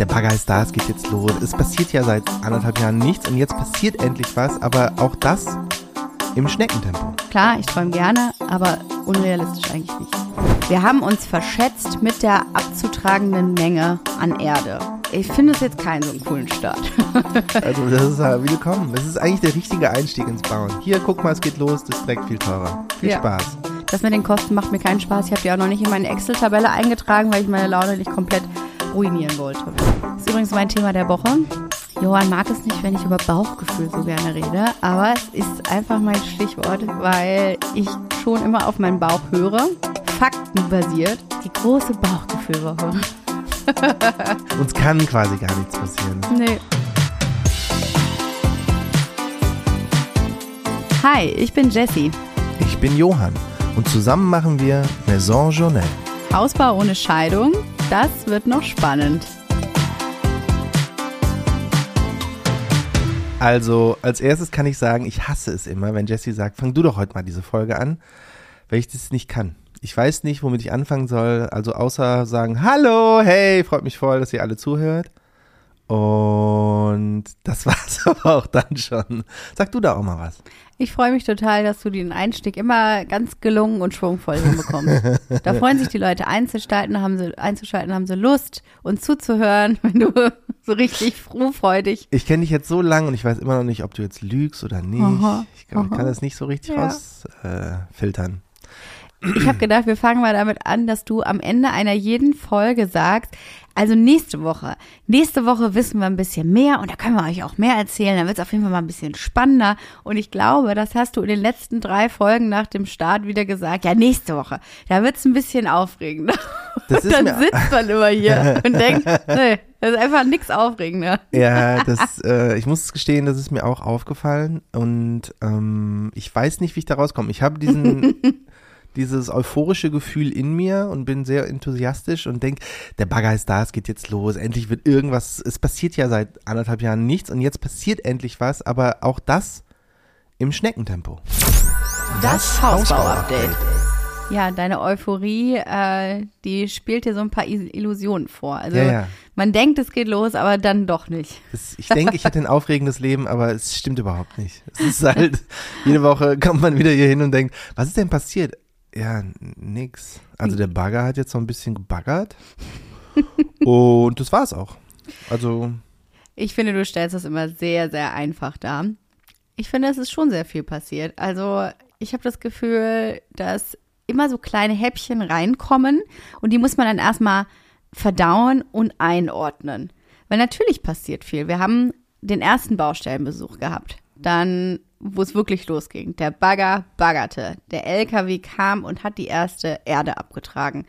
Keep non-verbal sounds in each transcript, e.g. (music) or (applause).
Der Bagger ist da, es geht jetzt los. Es passiert ja seit anderthalb Jahren nichts und jetzt passiert endlich was, aber auch das im Schneckentempo. Klar, ich träume gerne, aber unrealistisch eigentlich nicht. Wir haben uns verschätzt mit der abzutragenden Menge an Erde. Ich finde es jetzt keinen so einen coolen Start. (laughs) Also das ist ja willkommen. Das ist eigentlich der richtige Einstieg ins Bauen. Hier, guck mal, es geht los, das ist direkt viel teurer. Viel Ja. Spaß. Das mit den Kosten macht mir keinen Spaß. Ich habe die auch noch nicht in meine Excel-Tabelle eingetragen, weil ich meine Laune nicht komplett ruinieren wollte. Das ist übrigens mein Thema der Woche. Johann mag es nicht, wenn ich über Bauchgefühl so gerne rede, aber es ist einfach mein Stichwort, weil ich schon immer auf meinen Bauch höre. Faktenbasiert, die große Bauchgefühlwoche. (laughs) Uns kann quasi gar nichts passieren. Nee. Hi, ich bin Jessie. Ich bin Johann und zusammen machen wir Maison Journal. Hausbau ohne Scheidung, das wird noch spannend. Also, als erstes kann ich sagen, ich hasse es immer, wenn Jessie sagt, fang du doch heute mal diese Folge an, weil ich das nicht kann. Ich weiß nicht, womit ich anfangen soll, also außer sagen, hallo, hey, freut mich voll, dass ihr alle zuhört. Und das (laughs) war's aber auch dann schon. Sag du da auch mal was. Ich freue mich total, dass du den Einstieg immer ganz gelungen und schwungvoll hinbekommst. (laughs) da freuen sich die Leute einzuschalten, haben sie, einzuschalten, haben sie Lust, uns zuzuhören, (laughs) wenn du so richtig frohfreudig. Ich kenne dich jetzt so lange und ich weiß immer noch nicht, ob du jetzt lügst oder nicht. Aha, ich, kann, aha. kann das nicht so richtig Ja. rausfiltern. Äh. Ich habe gedacht, wir fangen mal damit an, dass du am Ende einer jeden Folge sagst, also nächste Woche, nächste Woche wissen wir ein bisschen mehr und da können wir euch auch mehr erzählen, dann wird es auf jeden Fall mal ein bisschen spannender und ich glaube, das hast du in den letzten drei Folgen nach dem Start wieder gesagt, ja nächste Woche, da wird es ein bisschen aufregender. Das und ist dann mir- sitzt man immer hier (laughs) und denkt, nee, das ist einfach nichts aufregender. Ja, das, äh, ich muss es gestehen, das ist mir auch aufgefallen und ähm, ich weiß nicht, wie ich da rauskomme. Ich habe diesen, (laughs) dieses euphorische Gefühl in mir und bin sehr enthusiastisch und denk, der Bagger ist da, es geht jetzt los, endlich wird irgendwas, es passiert ja seit anderthalb Jahren nichts und jetzt passiert endlich was, aber auch das im Schneckentempo. Das Hausbau-Update. Ja, deine Euphorie, äh, die spielt dir so ein paar Illusionen vor. Also Ja, ja. man denkt, es geht los, aber dann doch nicht. Das, ich denke, ich hätte ein aufregendes Leben, aber es stimmt überhaupt nicht. Es ist halt, (laughs) jede Woche kommt man wieder hier hin und denkt, was ist denn passiert? Ja, nix. Also der Bagger hat jetzt so ein bisschen gebaggert. (laughs) Und das war's auch. Also, Ich finde, du stellst das immer sehr, sehr einfach dar. Ich finde, es ist schon sehr viel passiert. Also ich habe das Gefühl, dass immer so kleine Häppchen reinkommen und die muss man dann erstmal verdauen und einordnen. Weil natürlich passiert viel. Wir haben den ersten Baustellenbesuch gehabt. Dann, wo es wirklich losging. Der Bagger baggerte. Der LKW kam und hat die erste Erde abgetragen.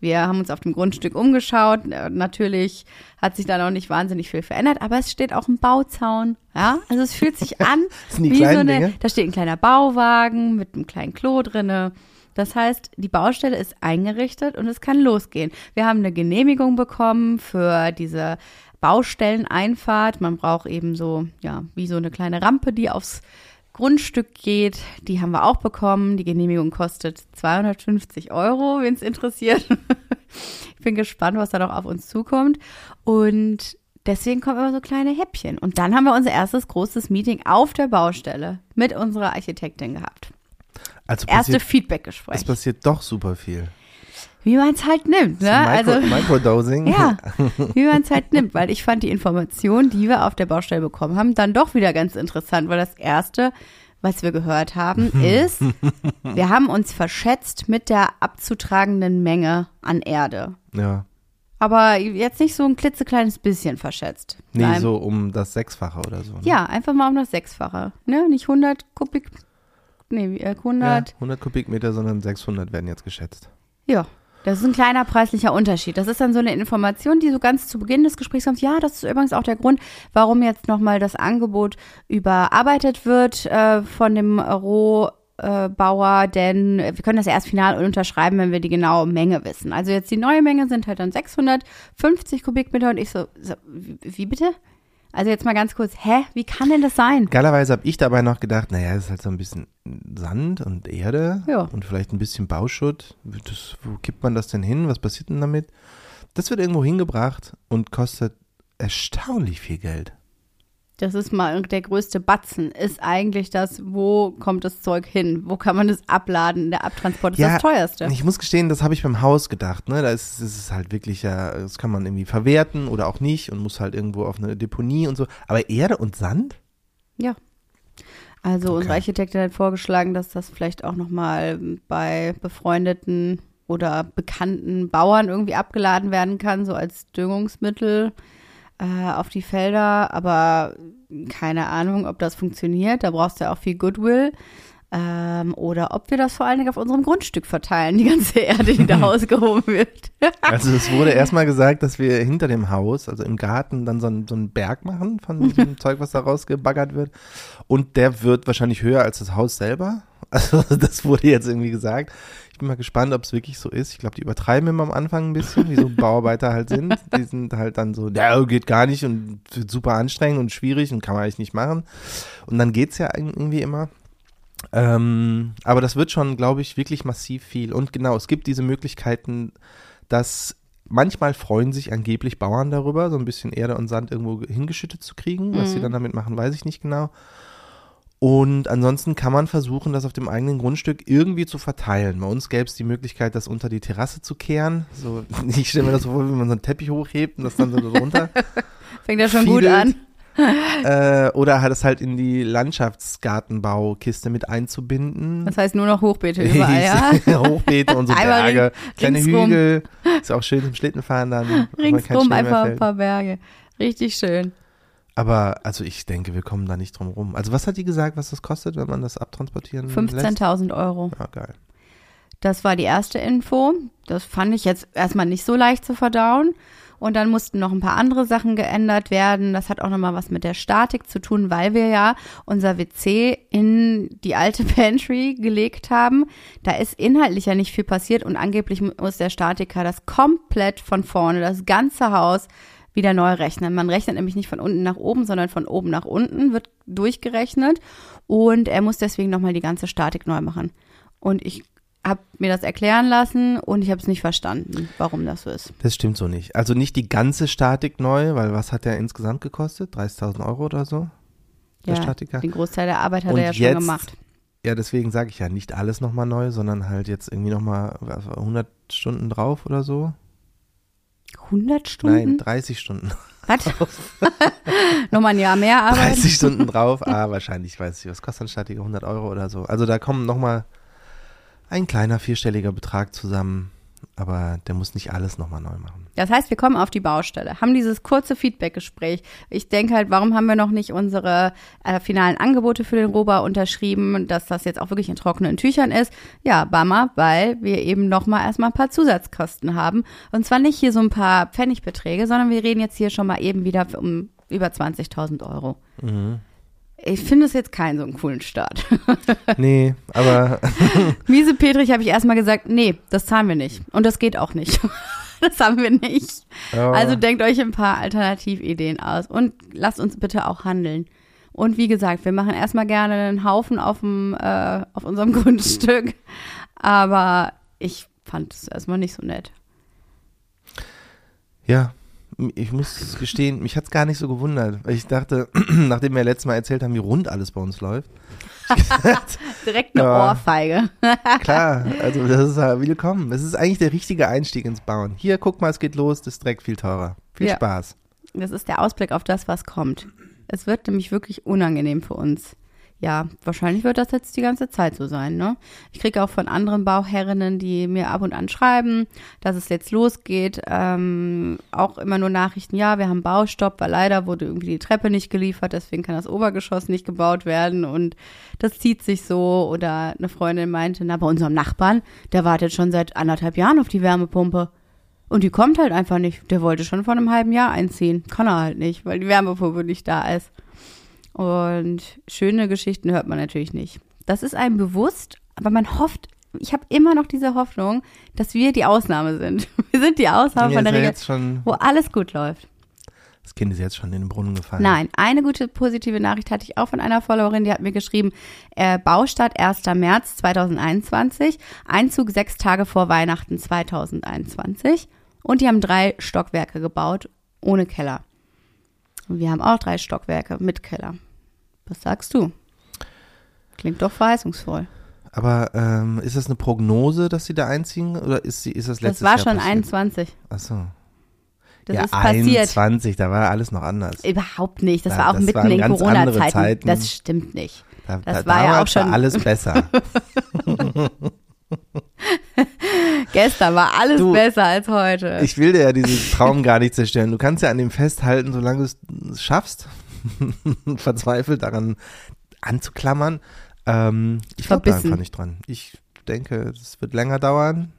Wir haben uns auf dem Grundstück umgeschaut. Äh, Natürlich hat sich da noch nicht wahnsinnig viel verändert, aber es steht auch ein Bauzaun. Ja, also es fühlt sich an (laughs) Das sind die wie so eine. Dinge. Da steht ein kleiner Bauwagen mit einem kleinen Klo drinne. Das heißt, die Baustelle ist eingerichtet und es kann losgehen. Wir haben eine Genehmigung bekommen für diese Baustelleneinfahrt. Man braucht eben so, ja, wie so eine kleine Rampe, die aufs Grundstück geht. Die haben wir auch bekommen. Die Genehmigung kostet 250 Euro, wen es interessiert. (laughs) ich bin gespannt, was da noch auf uns zukommt. Und deswegen kommen immer so kleine Häppchen. Und dann haben wir unser erstes großes Meeting auf der Baustelle mit unserer Architektin gehabt. also Erste passiert, Feedbackgespräch. es passiert doch super viel. Wie man es halt nimmt, ne? Micro, also Microdosing. ja, (laughs) wie man es halt nimmt, weil ich fand die Informationen, die wir auf der Baustelle bekommen haben, dann doch wieder ganz interessant, weil das erste, was wir gehört haben, (laughs) ist, wir haben uns verschätzt mit der abzutragenden Menge an Erde. ja. Aber jetzt nicht so ein klitzekleines bisschen verschätzt. Nee, Nein. so um das Sechsfache oder so. Ne? Ja, einfach mal um das Sechsfache. Ne? Nicht 100 Kubik, nee, wie, äh, Ja, 100, 100 Kubikmeter, sondern 600 werden jetzt geschätzt. Ja, das ist ein kleiner preislicher Unterschied. Das ist dann so eine Information, die so ganz zu Beginn des Gesprächs kommt. Ja, das ist übrigens auch der Grund, warum jetzt nochmal das Angebot überarbeitet wird äh, von dem Rohbauer, denn wir können das erst final unterschreiben, wenn wir die genaue Menge wissen. Also jetzt die neue Menge sind halt dann 650 Kubikmeter und ich so, so wie bitte? Also jetzt mal ganz kurz, hä, wie kann denn das sein? Geilerweise habe ich dabei noch gedacht, naja, das ist halt so ein bisschen Sand und Erde Ja. und vielleicht ein bisschen Bauschutt. Das, wo kippt man das denn hin? Was passiert denn damit? Das wird irgendwo hingebracht und kostet erstaunlich viel Geld. Das ist mal der größte Batzen. Ist eigentlich das, wo kommt das Zeug hin? Wo kann man das abladen? Der Abtransport ist Ja, das teuerste. Ich muss gestehen, das habe ich beim Haus gedacht. Ne? Da ist, ist es halt wirklich ja, das kann man irgendwie verwerten oder auch nicht und muss halt irgendwo auf eine Deponie und so. Aber Erde und Sand? Ja. Also Okay. unsere Architektin hat vorgeschlagen, dass das vielleicht auch nochmal bei befreundeten oder bekannten Bauern irgendwie abgeladen werden kann, so als Düngungsmittel äh, auf die Felder. Aber keine Ahnung, ob das funktioniert. Da brauchst du ja auch viel Goodwill. Ähm, oder ob wir das vor allen Dingen auf unserem Grundstück verteilen, die ganze Erde, die da (laughs) ausgehoben wird. Also es wurde erstmal gesagt, dass wir hinter dem Haus, also im Garten, dann so einen, so einen Berg machen von diesem (laughs) Zeug, was da rausgebaggert wird. Und der wird wahrscheinlich höher als das Haus selber. Also (laughs) das wurde jetzt irgendwie gesagt. Ich bin mal gespannt, ob es wirklich so ist. Ich glaube, die übertreiben immer am Anfang ein bisschen, wie so (laughs) Bauarbeiter halt sind. Die sind halt dann so, ja, geht gar nicht und wird super anstrengend und schwierig und kann man eigentlich nicht machen. Und dann geht's ja irgendwie immer. Ähm, aber das wird schon, glaube ich, wirklich massiv viel. Und genau, es gibt diese Möglichkeiten, dass manchmal freuen sich angeblich Bauern darüber, so ein bisschen Erde und Sand irgendwo hingeschüttet zu kriegen. Was sie dann damit machen, weiß ich nicht genau. Und ansonsten kann man versuchen, das auf dem eigenen Grundstück irgendwie zu verteilen. Bei uns gäbe es die Möglichkeit, das unter die Terrasse zu kehren. So, (laughs) ich stelle mir das so vor, wie man so einen Teppich hochhebt und das dann so drunter. (laughs) Fängt ja schon gut Fiedelt. an. (laughs) äh, oder halt es halt in die Landschaftsgartenbaukiste mit einzubinden. Das heißt nur noch Hochbeete überall, ja? Hochbeete und so Berge, kleine ringsrum. Hügel. Ist auch schön zum Schlittenfahren dann. wenn Ringsrum einfach ein paar Berge. Richtig schön. Aber also ich denke, wir kommen da nicht drum rum. Also was hat die gesagt, was das kostet, wenn man das abtransportieren lässt? 15.000 Euro. Ja, geil. Das war die erste Info. Das fand ich jetzt erstmal nicht so leicht zu verdauen. Und dann mussten noch ein paar andere Sachen geändert werden. Das hat auch nochmal was mit der Statik zu tun, weil wir ja unser WC in die alte (laughs) Pantry gelegt haben. Da ist inhaltlich ja nicht viel passiert und angeblich muss der Statiker das komplett von vorne, das ganze Haus wieder neu rechnen. Man rechnet nämlich nicht von unten nach oben, sondern von oben nach unten, wird durchgerechnet. Und er muss deswegen nochmal die ganze Statik neu machen. Und ich habe mir das erklären lassen und ich habe es nicht verstanden, warum das so ist. Das stimmt so nicht. Also nicht die ganze Statik neu, weil was hat der insgesamt gekostet? 30.000 Euro oder so? Der Statiker? Den Großteil der Arbeit hat Und er ja schon jetzt- gemacht. Ja, deswegen sage ich ja nicht alles nochmal neu, sondern halt jetzt irgendwie nochmal 100 Stunden drauf oder so. 100 Stunden? Nein, 30 Stunden. (laughs) Was? (laughs) Nochmal ein Jahr mehr Arbeit? 30 Stunden (laughs) drauf. Ah, wahrscheinlich, weiß ich, was kostet ein Statiker? 100 Euro oder so. Also da kommen nochmal ein kleiner vierstelliger Betrag zusammen, aber der muss nicht alles nochmal neu machen. Das heißt, wir kommen auf die Baustelle, haben dieses kurze Feedbackgespräch. Ich denke halt, warum haben wir noch nicht unsere äh, finalen Angebote für den Roba unterschrieben, dass das jetzt auch wirklich in trockenen Tüchern ist? Ja, Bammer, weil wir eben noch mal erstmal ein paar Zusatzkosten haben. Und zwar nicht hier so ein paar Pfennigbeträge, sondern wir reden jetzt hier schon mal eben wieder um über 20.000 Euro. Ich finde es jetzt keinen so einen coolen Start. (laughs) Nee, aber (laughs) Miese Petrich habe ich erstmal gesagt, nee, das zahlen wir nicht. Und das geht auch nicht. (laughs) das haben wir nicht. Ja. Also denkt euch ein paar Alternativideen aus und lasst uns bitte auch handeln. Und wie gesagt, wir machen erstmal gerne einen Haufen auf, dem, äh, auf unserem Grundstück. Aber ich fand es erstmal nicht so nett. ja, ich muss gestehen, mich hat's gar nicht so gewundert, ich dachte, (clears throat) nachdem wir letztes Mal erzählt haben, wie rund alles bei uns läuft, (laughs) Direkt eine Ja. Ohrfeige. (laughs) klar, also das ist ja willkommen. Das ist eigentlich der richtige Einstieg ins Bauen. Hier, guck mal, es geht los, das ist direkt viel teurer. Viel Ja. Spaß. Das ist der Ausblick auf das, was kommt. Es wird nämlich wirklich unangenehm für uns. Ja, wahrscheinlich wird das jetzt die ganze Zeit so sein, ne? Ich kriege auch von anderen Bauherrinnen, die mir ab und an schreiben, dass es jetzt losgeht, ähm, auch immer nur Nachrichten, ja, wir haben Baustopp, weil leider wurde irgendwie die Treppe nicht geliefert, deswegen kann das Obergeschoss nicht gebaut werden und das zieht sich so. Oder eine Freundin meinte, na, bei unserem Nachbarn, der wartet schon seit anderthalb Jahren auf die Wärmepumpe. Und die kommt halt einfach nicht. Der wollte schon vor einem halben Jahr einziehen. Kann er halt nicht, weil die Wärmepumpe nicht da ist. Und schöne Geschichten hört man natürlich nicht. Das ist einem bewusst, aber man hofft, ich habe immer noch diese Hoffnung, dass wir die Ausnahme sind. (laughs) Wir sind die Ausnahme von der Regel, wo alles gut läuft. das Kind ist jetzt schon in den Brunnen gefallen. Nein, eine gute positive Nachricht hatte ich auch von einer Followerin, die hat mir geschrieben, äh, Baustart 1. März 2021, Einzug sechs Tage vor Weihnachten 2021 und die haben drei Stockwerke gebaut, ohne Keller. Und wir haben auch drei Stockwerke mit Keller. Was sagst du? Klingt doch verheißungsvoll. Aber ähm, ist das eine Prognose, dass sie da einziehen oder ist, sie, ist das letztes Das war Jahr schon passiert? 21. Ach so. Das ja, ist passiert. 21, da war alles noch anders. Überhaupt nicht. Das Ja, war auch das mitten in Corona-Zeiten. Zeiten. Das stimmt nicht. Da, Das da, war ja auch damals war schon- alles besser. (laughs) (laughs) (laughs) Gestern war alles Du, besser als heute. Ich will dir ja diesen Traum gar nicht zerstören. Du kannst ja an dem festhalten, solange du es schaffst, (laughs) verzweifelt daran anzuklammern. Ähm, ich glaube da einfach nicht dran. Ich denke, es wird länger dauern.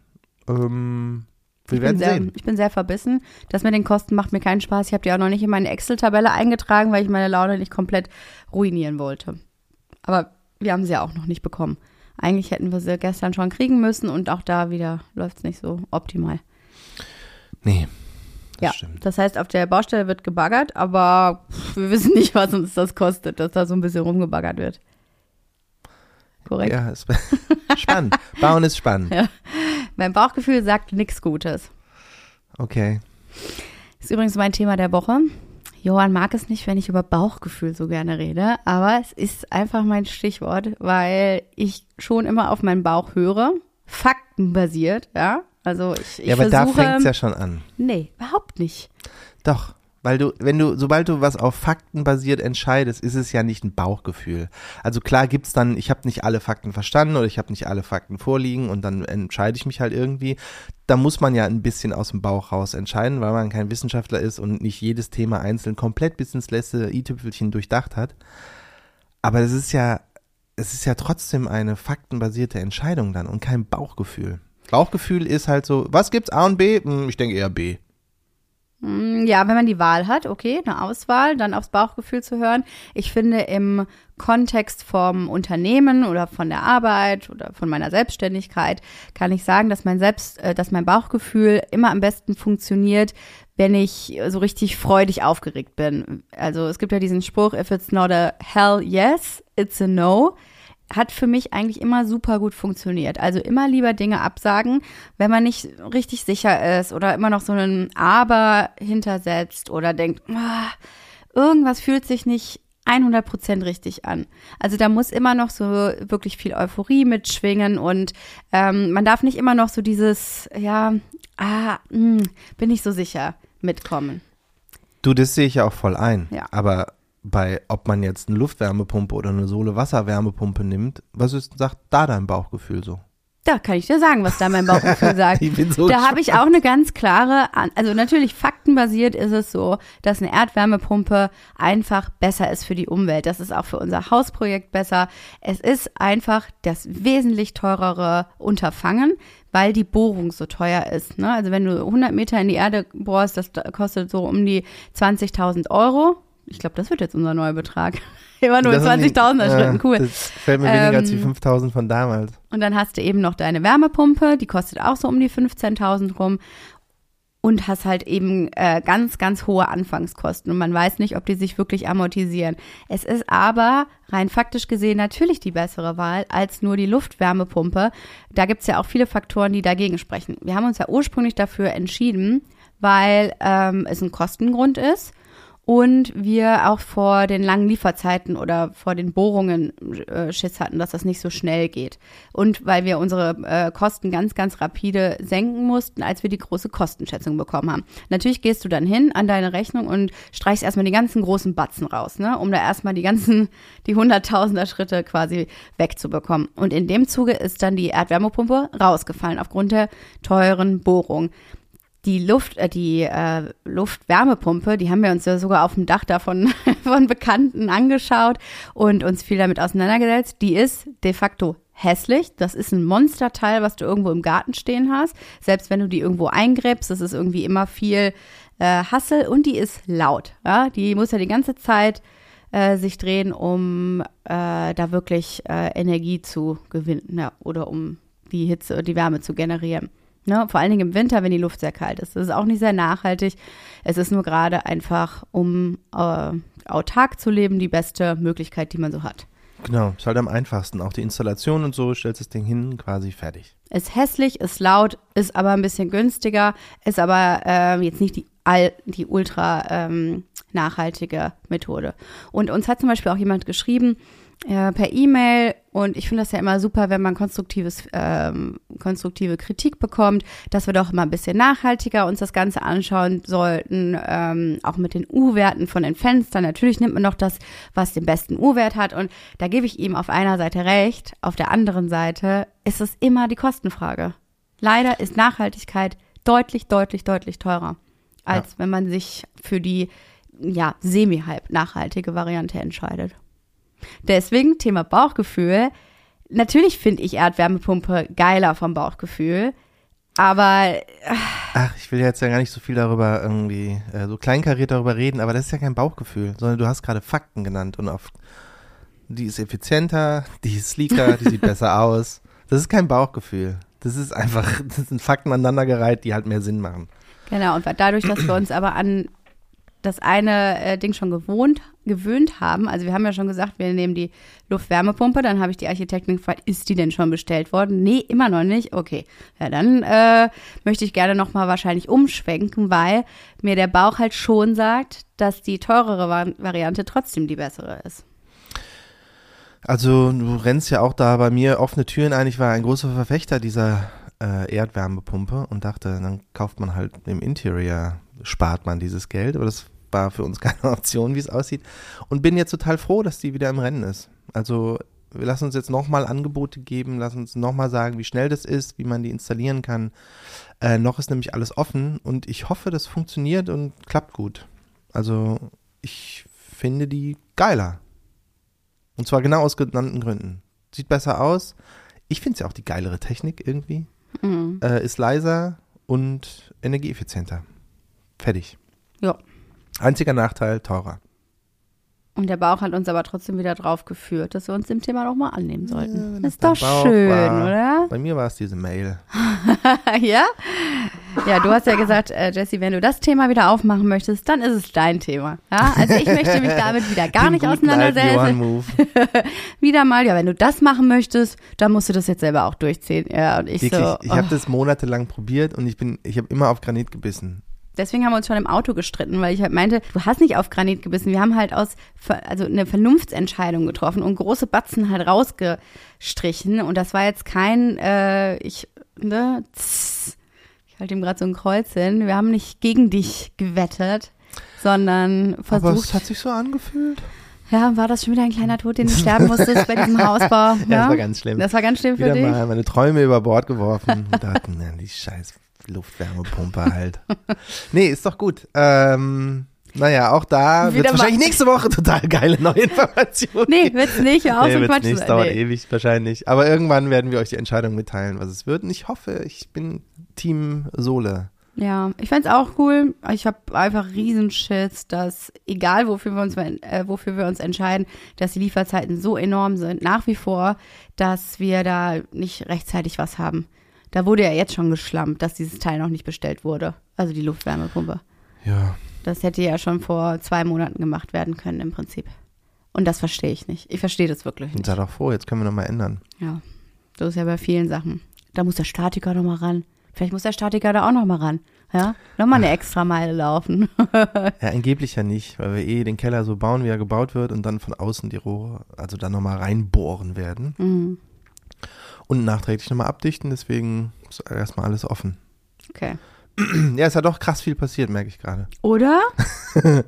Ähm, wir ich, bin werden sehr, sehen. ich bin sehr verbissen. Das mit den Kosten macht mir keinen Spaß. Ich habe die auch noch nicht in meine Excel-Tabelle eingetragen, weil ich meine Laune nicht komplett ruinieren wollte. Aber wir haben sie ja auch noch nicht bekommen. Eigentlich hätten wir sie gestern schon kriegen müssen und auch da wieder läuft es nicht so optimal. Nee, das ja, stimmt. das heißt, auf der Baustelle wird gebaggert, aber wir wissen nicht, was uns das kostet, dass da so ein bisschen rumgebaggert wird. Korrekt? Ja, ist (laughs) spannend. Bauen ist spannend. Mein Bauchgefühl sagt nichts Gutes. Okay. Ist übrigens mein Thema der Woche. Johann mag es nicht, wenn ich über Bauchgefühl so gerne rede, aber es ist einfach mein Stichwort, weil ich schon immer auf meinen Bauch höre, faktenbasiert, ja. Also ich, ich ja, aber da versuche, fängt es ja schon an. nee, überhaupt nicht. Doch, weil du, wenn du, sobald du was auf Fakten basiert entscheidest, ist es ja nicht ein Bauchgefühl. Also klar gibt's dann, ich habe nicht alle Fakten verstanden oder ich habe nicht alle Fakten vorliegen und dann entscheide ich mich halt irgendwie. Da muss man ja ein bisschen aus dem Bauch raus entscheiden, weil man kein Wissenschaftler ist und nicht jedes Thema einzeln komplett bis ins letzte i-Tüpfelchen durchdacht hat. Aber es ist ja, es ist ja trotzdem eine faktenbasierte Entscheidung dann und kein Bauchgefühl. Bauchgefühl ist halt so, was gibt's A und B? Hm, Ich denke eher B. Mm, Ja, wenn man die Wahl hat, okay, eine Auswahl, dann aufs Bauchgefühl zu hören. Ich finde im Kontext vom Unternehmen oder von der Arbeit oder von meiner Selbstständigkeit kann ich sagen, dass mein Selbst, äh, dass mein Bauchgefühl immer am besten funktioniert, wenn ich so richtig freudig aufgeregt bin. Also es gibt ja diesen Spruch, if it's not a hell yes, it's a no hat für mich eigentlich immer super gut funktioniert. Also immer lieber Dinge absagen, wenn man nicht richtig sicher ist oder immer noch so ein Aber hintersetzt oder denkt, ah, irgendwas fühlt sich nicht 100% richtig an. Also da muss immer noch so wirklich viel Euphorie mitschwingen und ähm, man darf nicht immer noch so dieses, ja, ah, mh, bin ich so sicher mitkommen. Du, das sehe ich ja auch voll ein. Ja. Aber bei, ob man jetzt eine Luftwärmepumpe oder eine Sohle-Wasserwärmepumpe nimmt, was ist, sagt da dein Bauchgefühl so? Da kann ich dir sagen, was da mein Bauchgefühl (laughs) sagt. Ich bin so da habe ich auch eine ganz klare, also natürlich faktenbasiert ist es so, dass eine Erdwärmepumpe einfach besser ist für die Umwelt. Das ist auch für unser Hausprojekt besser. Es ist einfach das wesentlich teurere Unterfangen, weil die Bohrung so teuer ist. Ne? Also wenn du 100 Meter in die Erde bohrst, das kostet so um die 20.000 Euro. Ich glaube, das wird jetzt unser neuer Betrag. (laughs) Immer nur in Das sind die- 20.000er Schritten, cool. Das fällt mir weniger als die Ähm, 5000 von damals. Und dann hast du eben noch deine Wärmepumpe, die kostet auch so um die 15.000 rum. Und hast halt eben äh, ganz, ganz hohe Anfangskosten. Und man weiß nicht, ob die sich wirklich amortisieren. Es ist aber rein faktisch gesehen natürlich die bessere Wahl als nur die Luftwärmepumpe. Da gibt's ja auch viele Faktoren, die dagegen sprechen. Wir haben uns ja ursprünglich dafür entschieden, weil ähm, es ein Kostengrund ist und wir auch vor den langen Lieferzeiten oder vor den Bohrungen äh, Schiss hatten, dass das nicht so schnell geht. Und weil wir unsere äh, Kosten ganz, ganz rapide senken mussten, als wir die große Kostenschätzung bekommen haben. Natürlich gehst du dann hin an deine Rechnung und streichst erstmal die ganzen großen Batzen raus, ne, um da erstmal die ganzen, (laughs) die hunderttausender Schritte quasi wegzubekommen. Und in dem Zuge ist dann die Erdwärmepumpe rausgefallen aufgrund der teuren Bohrung die Luft, äh, die äh, Luftwärmepumpe, die haben wir uns ja sogar auf dem Dach davon (laughs) von Bekannten angeschaut und uns viel damit auseinandergesetzt. Die ist de facto hässlich. Das ist ein Monsterteil, was du irgendwo im Garten stehen hast. Selbst wenn du die irgendwo eingräbst, das ist irgendwie immer viel äh, Hassel und die ist laut. Ja? Die muss ja die ganze Zeit äh, sich drehen, um äh, da wirklich äh, Energie zu gewinnen ja, oder um die Hitze, die Wärme zu generieren. Ne, vor allen Dingen im Winter, wenn die Luft sehr kalt ist. Das ist auch nicht sehr nachhaltig. Es ist nur gerade einfach, um äh, autark zu leben, die beste Möglichkeit, die man so hat. Genau, ist halt am einfachsten. Auch die Installation und so, stellst das Ding hin, quasi fertig. Ist hässlich, ist laut, ist aber ein bisschen günstiger, ist aber äh, jetzt nicht die all die ultra ähm, nachhaltige Methode. Und uns hat zum Beispiel auch jemand geschrieben, äh, per E-Mail und ich finde das ja immer super, wenn man konstruktives, ähm, konstruktive Kritik bekommt, dass wir doch mal ein bisschen nachhaltiger uns das Ganze anschauen sollten, ähm, auch mit den U-Werten von den Fenstern. Natürlich nimmt man noch das, was den besten U-Wert hat und da gebe ich ihm auf einer Seite recht, auf der anderen Seite ist es immer die Kostenfrage. Leider ist Nachhaltigkeit deutlich, deutlich, deutlich teurer, als ja. wenn man sich für die ja, semi-halb nachhaltige Variante entscheidet. Deswegen Thema Bauchgefühl. Natürlich finde ich Erdwärmepumpe geiler vom Bauchgefühl, aber. Äh, Ach, ich will jetzt ja gar nicht so viel darüber irgendwie, äh, so kleinkariert darüber reden, aber das ist ja kein Bauchgefühl, sondern du hast gerade Fakten genannt und auf, die ist effizienter, die ist sleeker, die sieht (laughs) besser aus. Das ist kein Bauchgefühl. Das ist einfach, (laughs) das sind Fakten aneinandergereiht, die halt mehr Sinn machen. Genau, und dadurch, dass wir uns aber an das eine äh, Ding schon gewohnt, gewöhnt haben. Also wir haben ja schon gesagt, wir nehmen die Luftwärmepumpe. Dann habe ich die Architektin gefragt, ist die denn schon bestellt worden? Nee, immer noch nicht. Okay, ja dann äh, möchte ich gerne nochmal wahrscheinlich umschwenken, weil mir der Bauch halt schon sagt, dass die teurere Variante trotzdem die bessere ist. Also du rennst ja auch da bei mir offene Türen ein. Ich war ein großer Verfechter dieser äh, Erdwärmepumpe und dachte, dann kauft man halt im Interior, spart man dieses Geld. Aber das war für uns (laughs) keine Option, wie es aussieht. Und bin jetzt total froh, dass die wieder im Rennen ist. Also wir lassen uns jetzt nochmal Angebote geben, lassen uns nochmal sagen, wie schnell das ist, wie man die installieren kann. Äh, noch ist nämlich alles offen und ich hoffe, das funktioniert und klappt gut. Also ich finde die geiler. Und zwar genau aus genannten Gründen. Sieht besser aus. Ich finde es ja auch die geilere Technik irgendwie. Mhm. Äh, ist leiser und energieeffizienter. Fertig. Ja. Einziger Nachteil, teurer. Und der Bauch hat uns aber trotzdem wieder drauf geführt, dass wir uns dem Thema nochmal annehmen sollten. Ja, das ist doch schön, war, oder? Bei mir war es diese Mail. (laughs) ja? Ja, du hast ja gesagt, äh, Jesse, wenn du das Thema wieder aufmachen möchtest, dann ist es dein Thema. Ja? Also ich möchte mich damit wieder gar nicht auseinandersetzen. (laughs) wieder mal, ja, wenn du das machen möchtest, dann musst du das jetzt selber auch durchziehen. Ja, und ich Wirklich, so. Ich habe oh. das monatelang probiert und ich bin, ich habe immer auf Granit gebissen. Deswegen haben wir uns schon im Auto gestritten, weil ich halt meinte, du hast nicht auf Granit gebissen. Wir haben halt aus, also eine Vernunftsentscheidung getroffen und große Batzen halt rausgestrichen. Und das war jetzt kein, äh, ich, ne, tss, ich halte ihm gerade so ein Kreuz hin. Wir haben nicht gegen dich gewettet, sondern versucht. Aber es hat sich so angefühlt. Ja, war das schon wieder ein kleiner Tod, den du sterben musstest bei diesem Hausbau? Ja, (laughs) ja, das war ganz schlimm. Das war ganz schlimm wieder für dich. mal meine Träume über Bord geworfen und dachten, na, die Scheiß Luftwärmepumpe halt. nee, ist doch gut. Ähm, naja, auch da wird wahrscheinlich nächste Woche total geile neue (laughs) Informationen. Nee, wird's nicht. Aus nee, wird's nicht. dauert nee. ewig wahrscheinlich. Aber irgendwann werden wir euch die Entscheidung mitteilen, was es wird. Und ich hoffe, ich bin Team Sohle. Ja, ich fände auch cool. Ich habe einfach Riesenschiss, dass egal wofür wir uns äh, wofür wir uns entscheiden, dass die Lieferzeiten so enorm sind nach wie vor, dass wir da nicht rechtzeitig was haben. Da wurde ja jetzt schon geschlampt, dass dieses Teil noch nicht bestellt wurde. Also die Luftwärmepumpe. Ja. Das hätte ja schon vor zwei Monaten gemacht werden können im Prinzip. Und das verstehe ich nicht. Ich verstehe das wirklich nicht. Sei doch froh, jetzt können wir nochmal ändern. Ja. So ist ja bei vielen Sachen. Da muss der Statiker nochmal ran. Vielleicht muss der Statiker da auch nochmal ran. Ja, nochmal eine extra Meile laufen. (laughs) ja, angeblich ja nicht, weil wir eh den Keller so bauen, wie er gebaut wird und dann von außen die Rohre, also dann nochmal reinbohren werden. Mhm und nachträglich nochmal abdichten, deswegen ist erstmal alles offen. Okay. (clears throat) Ja, es hat doch krass viel passiert, merke ich gerade. Oder? (laughs)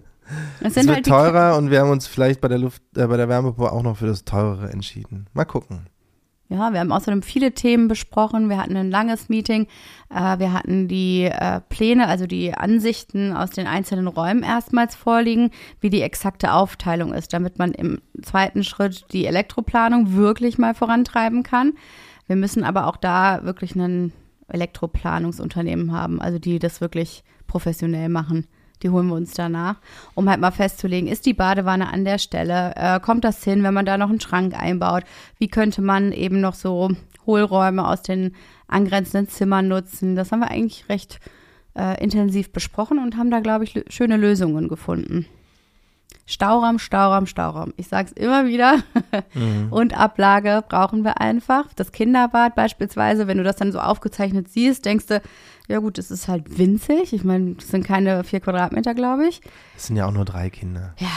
es, wird halt teurer und wir haben uns vielleicht bei der Luft, äh, bei der Wärmepumpe auch noch für das teurere entschieden. Mal gucken. Ja, wir haben außerdem viele Themen besprochen. Wir hatten ein langes Meeting. Äh, wir hatten die äh, Pläne, also die Ansichten aus den einzelnen Räumen erstmals vorliegen, wie die exakte Aufteilung ist, damit man im zweiten Schritt die Elektroplanung wirklich mal vorantreiben kann. Wir müssen aber auch da wirklich ein Elektroplanungsunternehmen haben, also die das wirklich professionell machen. Die holen wir uns danach, um halt mal festzulegen, ist die Badewanne an der Stelle? Äh, kommt das hin, wenn man da noch einen Schrank einbaut? Wie könnte man eben noch so Hohlräume aus den angrenzenden Zimmern nutzen? Das haben wir eigentlich recht äh, intensiv besprochen und haben da, glaube ich, schöne Lösungen gefunden. Stauraum, Stauraum, Stauraum. Ich sag's immer wieder. Mhm. Und Ablage brauchen wir einfach. Das Kinderbad beispielsweise, wenn du das dann so aufgezeichnet siehst, denkst du, ja gut, es ist halt winzig. Ich meine, das sind keine vier Quadratmeter, glaube ich. Es sind ja auch nur drei Kinder. Ja.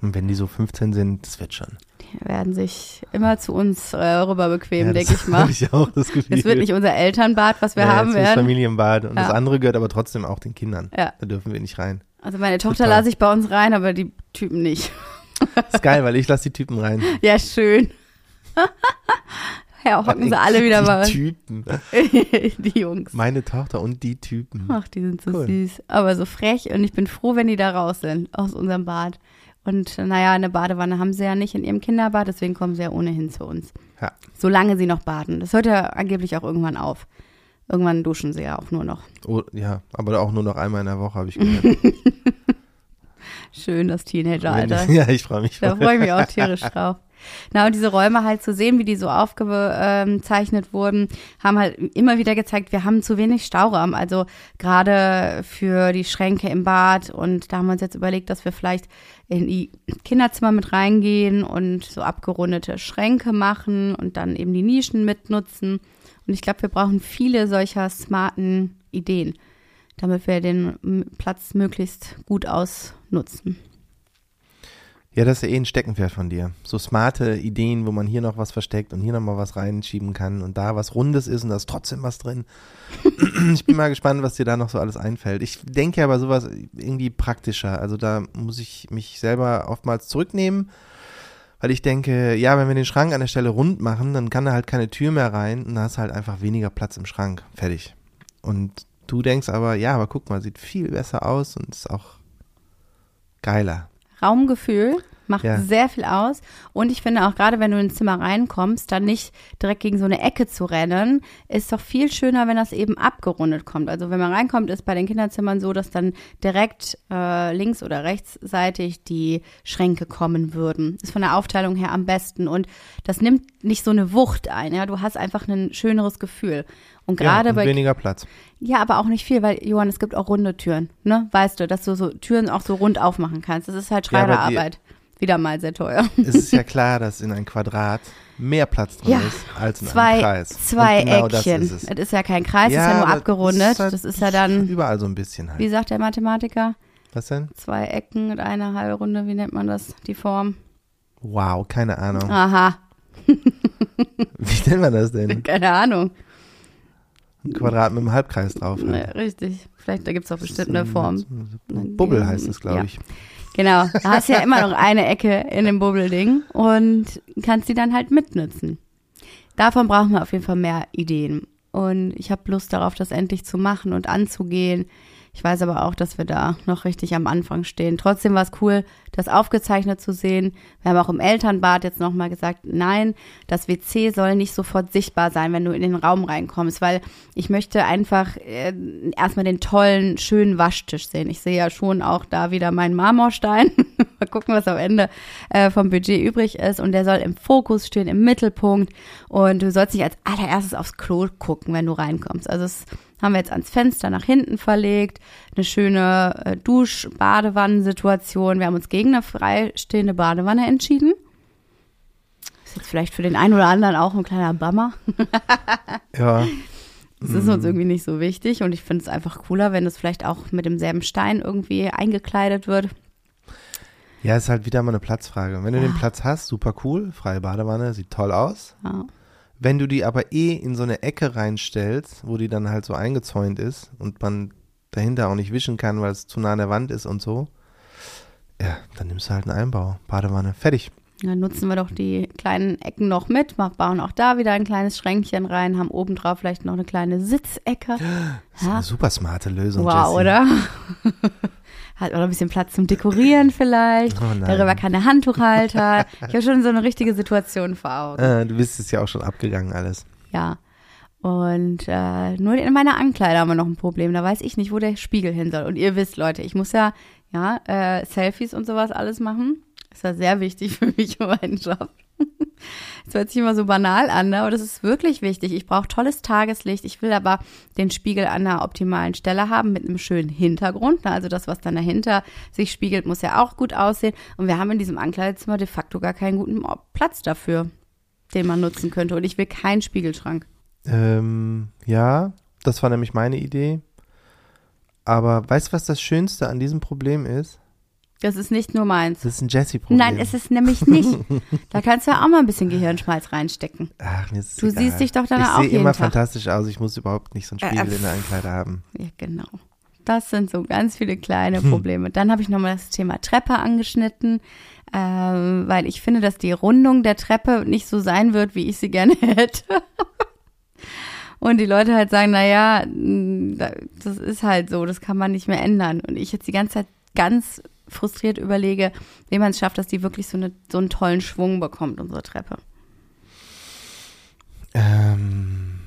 Und wenn die so 15 sind, das wird schon. Die werden sich immer zu uns äh, rüber bequemen, Ja, denke das ich mal. (laughs) ich auch das Gefühl. Es wird nicht unser Elternbad, was wir ja, haben werden. Familienbad und das Ja. andere gehört aber trotzdem auch den Kindern. Ja. Da dürfen wir nicht rein. Also meine Tochter lasse ich bei uns rein, aber die Typen nicht. Ist geil, weil ich lasse die Typen rein. (laughs) Ja, schön. ja, hocken sie alle wieder die bei uns. Typen. (laughs) die Jungs. Meine Tochter und die Typen. Ach, die sind so Cool. süß. Aber so frech und ich bin froh, wenn die da raus sind aus unserem Bad. Und naja, eine Badewanne haben sie ja nicht in ihrem Kinderbad, deswegen kommen sie ja ohnehin zu uns. Ja. Solange sie noch baden. Das hört ja angeblich auch irgendwann auf. Irgendwann duschen sie ja auch nur noch. Oh, ja, aber auch nur noch einmal in der Woche, habe ich gehört. (laughs) Schön, das Teenageralter. (laughs) ja, ich freue mich. Da freue ich mich auch tierisch (laughs) drauf. Na, und diese Räume halt zu sehen, wie die so aufgezeichnet wurden, haben halt immer wieder gezeigt, wir haben zu wenig Stauraum. Also gerade für die Schränke im Bad. Und da haben wir uns jetzt überlegt, dass wir vielleicht in die Kinderzimmer mit reingehen und so abgerundete Schränke machen und dann eben die Nischen mitnutzen. Und ich glaube, wir brauchen viele solcher smarten Ideen, damit wir den Platz möglichst gut ausnutzen. Ja, das ist ja eh ein Steckenpferd von dir. So smarte Ideen, wo man hier noch was versteckt und hier noch mal was reinschieben kann und da was Rundes ist und da ist trotzdem was drin. (clears throat) ich bin mal gespannt, was dir da noch so alles einfällt. Ich denke ja bei sowas irgendwie praktischer. Also da muss ich mich selber oftmals zurücknehmen, weil ich denke, ja, wenn wir den Schrank an der Stelle rund machen, dann kann da halt keine Tür mehr rein und da ist halt einfach weniger Platz im Schrank. Fertig. Und du denkst aber, ja, aber guck mal, sieht viel besser aus und ist auch geiler. Raumgefühl macht Ja. sehr viel aus. Und ich finde auch gerade, wenn du ins Zimmer reinkommst, dann nicht direkt gegen so eine Ecke zu rennen, ist doch viel schöner, wenn das eben abgerundet kommt. Also wenn man reinkommt, ist bei den Kinderzimmern so, dass dann direkt äh, links oder rechtsseitig die Schränke kommen würden. Ist von der Aufteilung her am besten. Und das nimmt nicht so eine Wucht ein. Ja, du hast einfach ein schöneres Gefühl. Und gerade ja, bei weniger Platz. ja, aber auch nicht viel, weil, Johann, es gibt auch runde Türen, ne? Weißt du, dass du so Türen auch so rund aufmachen kannst. Das ist halt Ja, aber die- Schreinerarbeit. Wieder mal sehr teuer. es ist ja klar, dass in ein Quadrat mehr Platz drin Ja, ist als in Zwei, einem Kreis. zwei genau Eckchen. Das ist es. Das ist ja kein Kreis, ist ja nur abgerundet. halt das ist ja dann, überall so ein bisschen halt. wie sagt der Mathematiker? Was denn? Zwei Ecken und eine halbe Runde, wie nennt man das, die Form? Wow, keine Ahnung. Aha, (laughs) Wie nennt man das denn? (laughs) keine Ahnung. Ein Quadrat mit einem Halbkreis drauf. Halt. richtig. Vielleicht, da gibt es auch Das bestimmt ist eine ein- Form. Bubbel heißt es, glaube Ja. ich. Genau, da hast du ja immer noch eine Ecke in dem Bubbelding und kannst die dann halt mitnutzen. Davon brauchen wir auf jeden Fall mehr Ideen. Und ich habe Lust darauf, das endlich zu machen und anzugehen. Ich weiß aber auch, dass wir da noch richtig am Anfang stehen. Trotzdem war es cool, das aufgezeichnet zu sehen. Wir haben auch im Elternbad jetzt nochmal gesagt, nein, das WC soll nicht sofort sichtbar sein, wenn du in den Raum reinkommst, weil ich möchte einfach äh, erstmal den tollen, schönen Waschtisch sehen. Ich sehe ja schon auch da wieder meinen Marmorstein. (laughs) Mal gucken, was am Ende äh, vom Budget übrig ist. Und der soll im Fokus stehen, im Mittelpunkt. Und du sollst nicht als allererstes aufs Klo gucken, wenn du reinkommst. Also das haben wir jetzt ans Fenster nach hinten verlegt. Eine schöne äh, Dusch-Badewannensituation. Wir haben uns gegen eine freistehende Badewanne entschieden. Ist jetzt vielleicht für den einen oder anderen auch ein kleiner Bummer. (laughs) Ja, Das ist uns irgendwie nicht so wichtig und ich finde es einfach cooler, wenn es vielleicht auch mit demselben Stein irgendwie eingekleidet wird. ja, ist halt wieder mal eine Platzfrage. Wenn du Ja. den Platz hast, super cool, freie Badewanne, sieht toll aus. Ja. Wenn du die aber eh in so eine Ecke reinstellst, wo die dann halt so eingezäunt ist und man dahinter auch nicht wischen kann, weil es zu nah an der Wand ist und so, ja, dann nimmst du halt einen Einbau, Badewanne, fertig. Dann nutzen wir doch die kleinen Ecken noch mit, bauen auch da wieder ein kleines Schränkchen rein, haben obendrauf vielleicht noch eine kleine Sitzecke. (gasps) Das ist Ja. eine super smarte Lösung, Wow, Jessie. oder? (laughs) Hat auch noch ein bisschen Platz zum Dekorieren vielleicht. Oh. Darüber kann der Handtuchhalter. Ich habe schon so eine richtige Situation vor Augen. Äh, du bist es ja auch schon abgegangen alles. Ja. Und äh, nur in meiner Ankleide haben wir noch ein Problem. Da weiß ich nicht, wo der Spiegel hin soll. Und ihr wisst, Leute, ich muss ja, ja, äh, Selfies und sowas alles machen. Ist ja sehr wichtig für mich und meinen Job. Das hört sich immer so banal an, ne? aber das ist wirklich wichtig. Ich brauche tolles Tageslicht. Ich will aber den Spiegel an einer optimalen Stelle haben mit einem schönen Hintergrund. Ne? Also das, was dann dahinter sich spiegelt, muss ja auch gut aussehen. Und wir haben in diesem Ankleidezimmer de facto gar keinen guten Platz dafür, den man nutzen könnte. Und ich will keinen Spiegelschrank. Ähm, ja, das war nämlich meine Idee. Aber weißt du, was das Schönste an diesem Problem ist? Das ist nicht nur meins. Das ist ein Jessie-Problem. Nein, es ist nämlich nicht. Da kannst du ja auch mal ein bisschen Gehirnschmalz reinstecken. Ach, mir ist Du egal. siehst dich doch dann ich auch sehe jeden immer Tag. fantastisch aus. Ich muss überhaupt nicht so einen Äh, Spiegel äh, in der Ankleide haben. Ja, genau. Das sind so ganz viele kleine Probleme. Dann habe ich nochmal das Thema Treppe angeschnitten, ähm, weil ich finde, dass die Rundung der Treppe nicht so sein wird, wie ich sie gerne (laughs) hätte. Und die Leute halt sagen, na ja, das ist halt so, das kann man nicht mehr ändern. Und ich jetzt die ganze Zeit ganz frustriert überlege, wie man es schafft, dass die wirklich so, eine, so einen tollen Schwung bekommt, unsere Treppe. Ähm,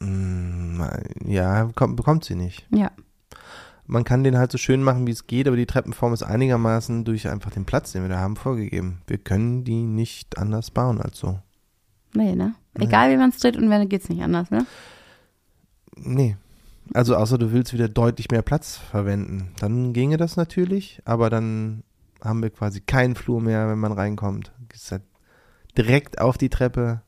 mh, ja, kommt, bekommt sie nicht. Ja. Man kann den halt so schön machen, wie es geht, aber die Treppenform ist einigermaßen durch einfach den Platz, den wir da haben, vorgegeben. Wir können die nicht anders bauen als so. Nee, ne? Egal wie man es dreht und wenn, geht's nicht anders, ne? Nee. Also außer du willst wieder deutlich mehr Platz verwenden. Dann ginge das natürlich, aber dann haben wir quasi keinen Flur mehr, wenn man reinkommt. Halt direkt auf die Treppe.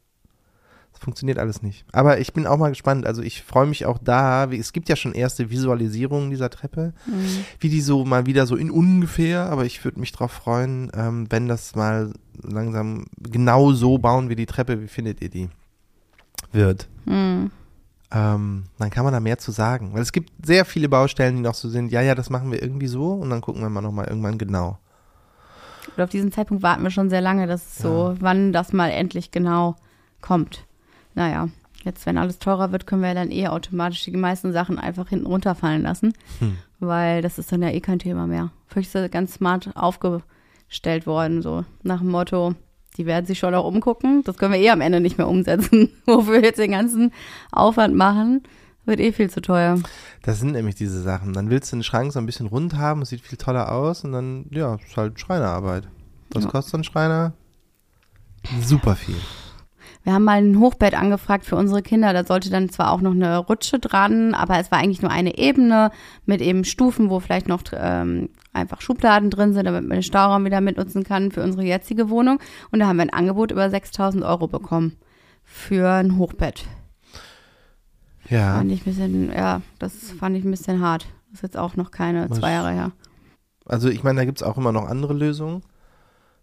Das funktioniert alles nicht. Aber ich bin auch mal gespannt. Also ich freue mich auch da. wie- Es gibt ja schon erste Visualisierungen dieser Treppe, Mhm. wie die so mal wieder so in ungefähr. Aber ich würde mich drauf freuen, ähm, wenn das mal langsam genau so bauen wie die Treppe. Wie findet ihr die? Wird Mhm. Ähm, dann kann man da mehr zu sagen. Weil es gibt sehr viele Baustellen, die noch so sind, ja, ja, das machen wir irgendwie so und dann gucken wir mal nochmal irgendwann genau. Und auf diesen Zeitpunkt warten wir schon sehr lange, dass es so, wann das mal endlich genau kommt. Naja, jetzt, wenn alles teurer wird, können wir dann eh automatisch die meisten Sachen einfach hinten runterfallen lassen, Hm. weil das ist dann ja eh kein Thema mehr. Das ganz smart aufgestellt worden, so nach dem Motto, die werden sich schon auch umgucken. Das können wir eh am Ende nicht mehr umsetzen. (laughs) Wofür wir jetzt den ganzen Aufwand machen, wird eh viel zu teuer. Das sind nämlich diese Sachen. Dann willst du den Schrank so ein bisschen rund haben, es sieht viel toller aus und dann, ja, ist halt Schreinerarbeit. Was Ja. kostet so ein Schreiner? Super viel. Wir haben mal ein Hochbett angefragt für unsere Kinder. Da sollte dann zwar auch noch eine Rutsche dran, aber es war eigentlich nur eine Ebene mit eben Stufen, wo vielleicht noch ähm, einfach Schubladen drin sind, damit man den Stauraum wieder mitnutzen kann für unsere jetzige Wohnung. Und da haben wir ein Angebot über 6000 Euro bekommen für ein Hochbett. Ja, Fand ich ein bisschen, ja, das fand ich ein bisschen hart. Das ist jetzt auch noch keine Was- zwei Jahre her. also ich meine, da gibt es auch immer noch andere Lösungen.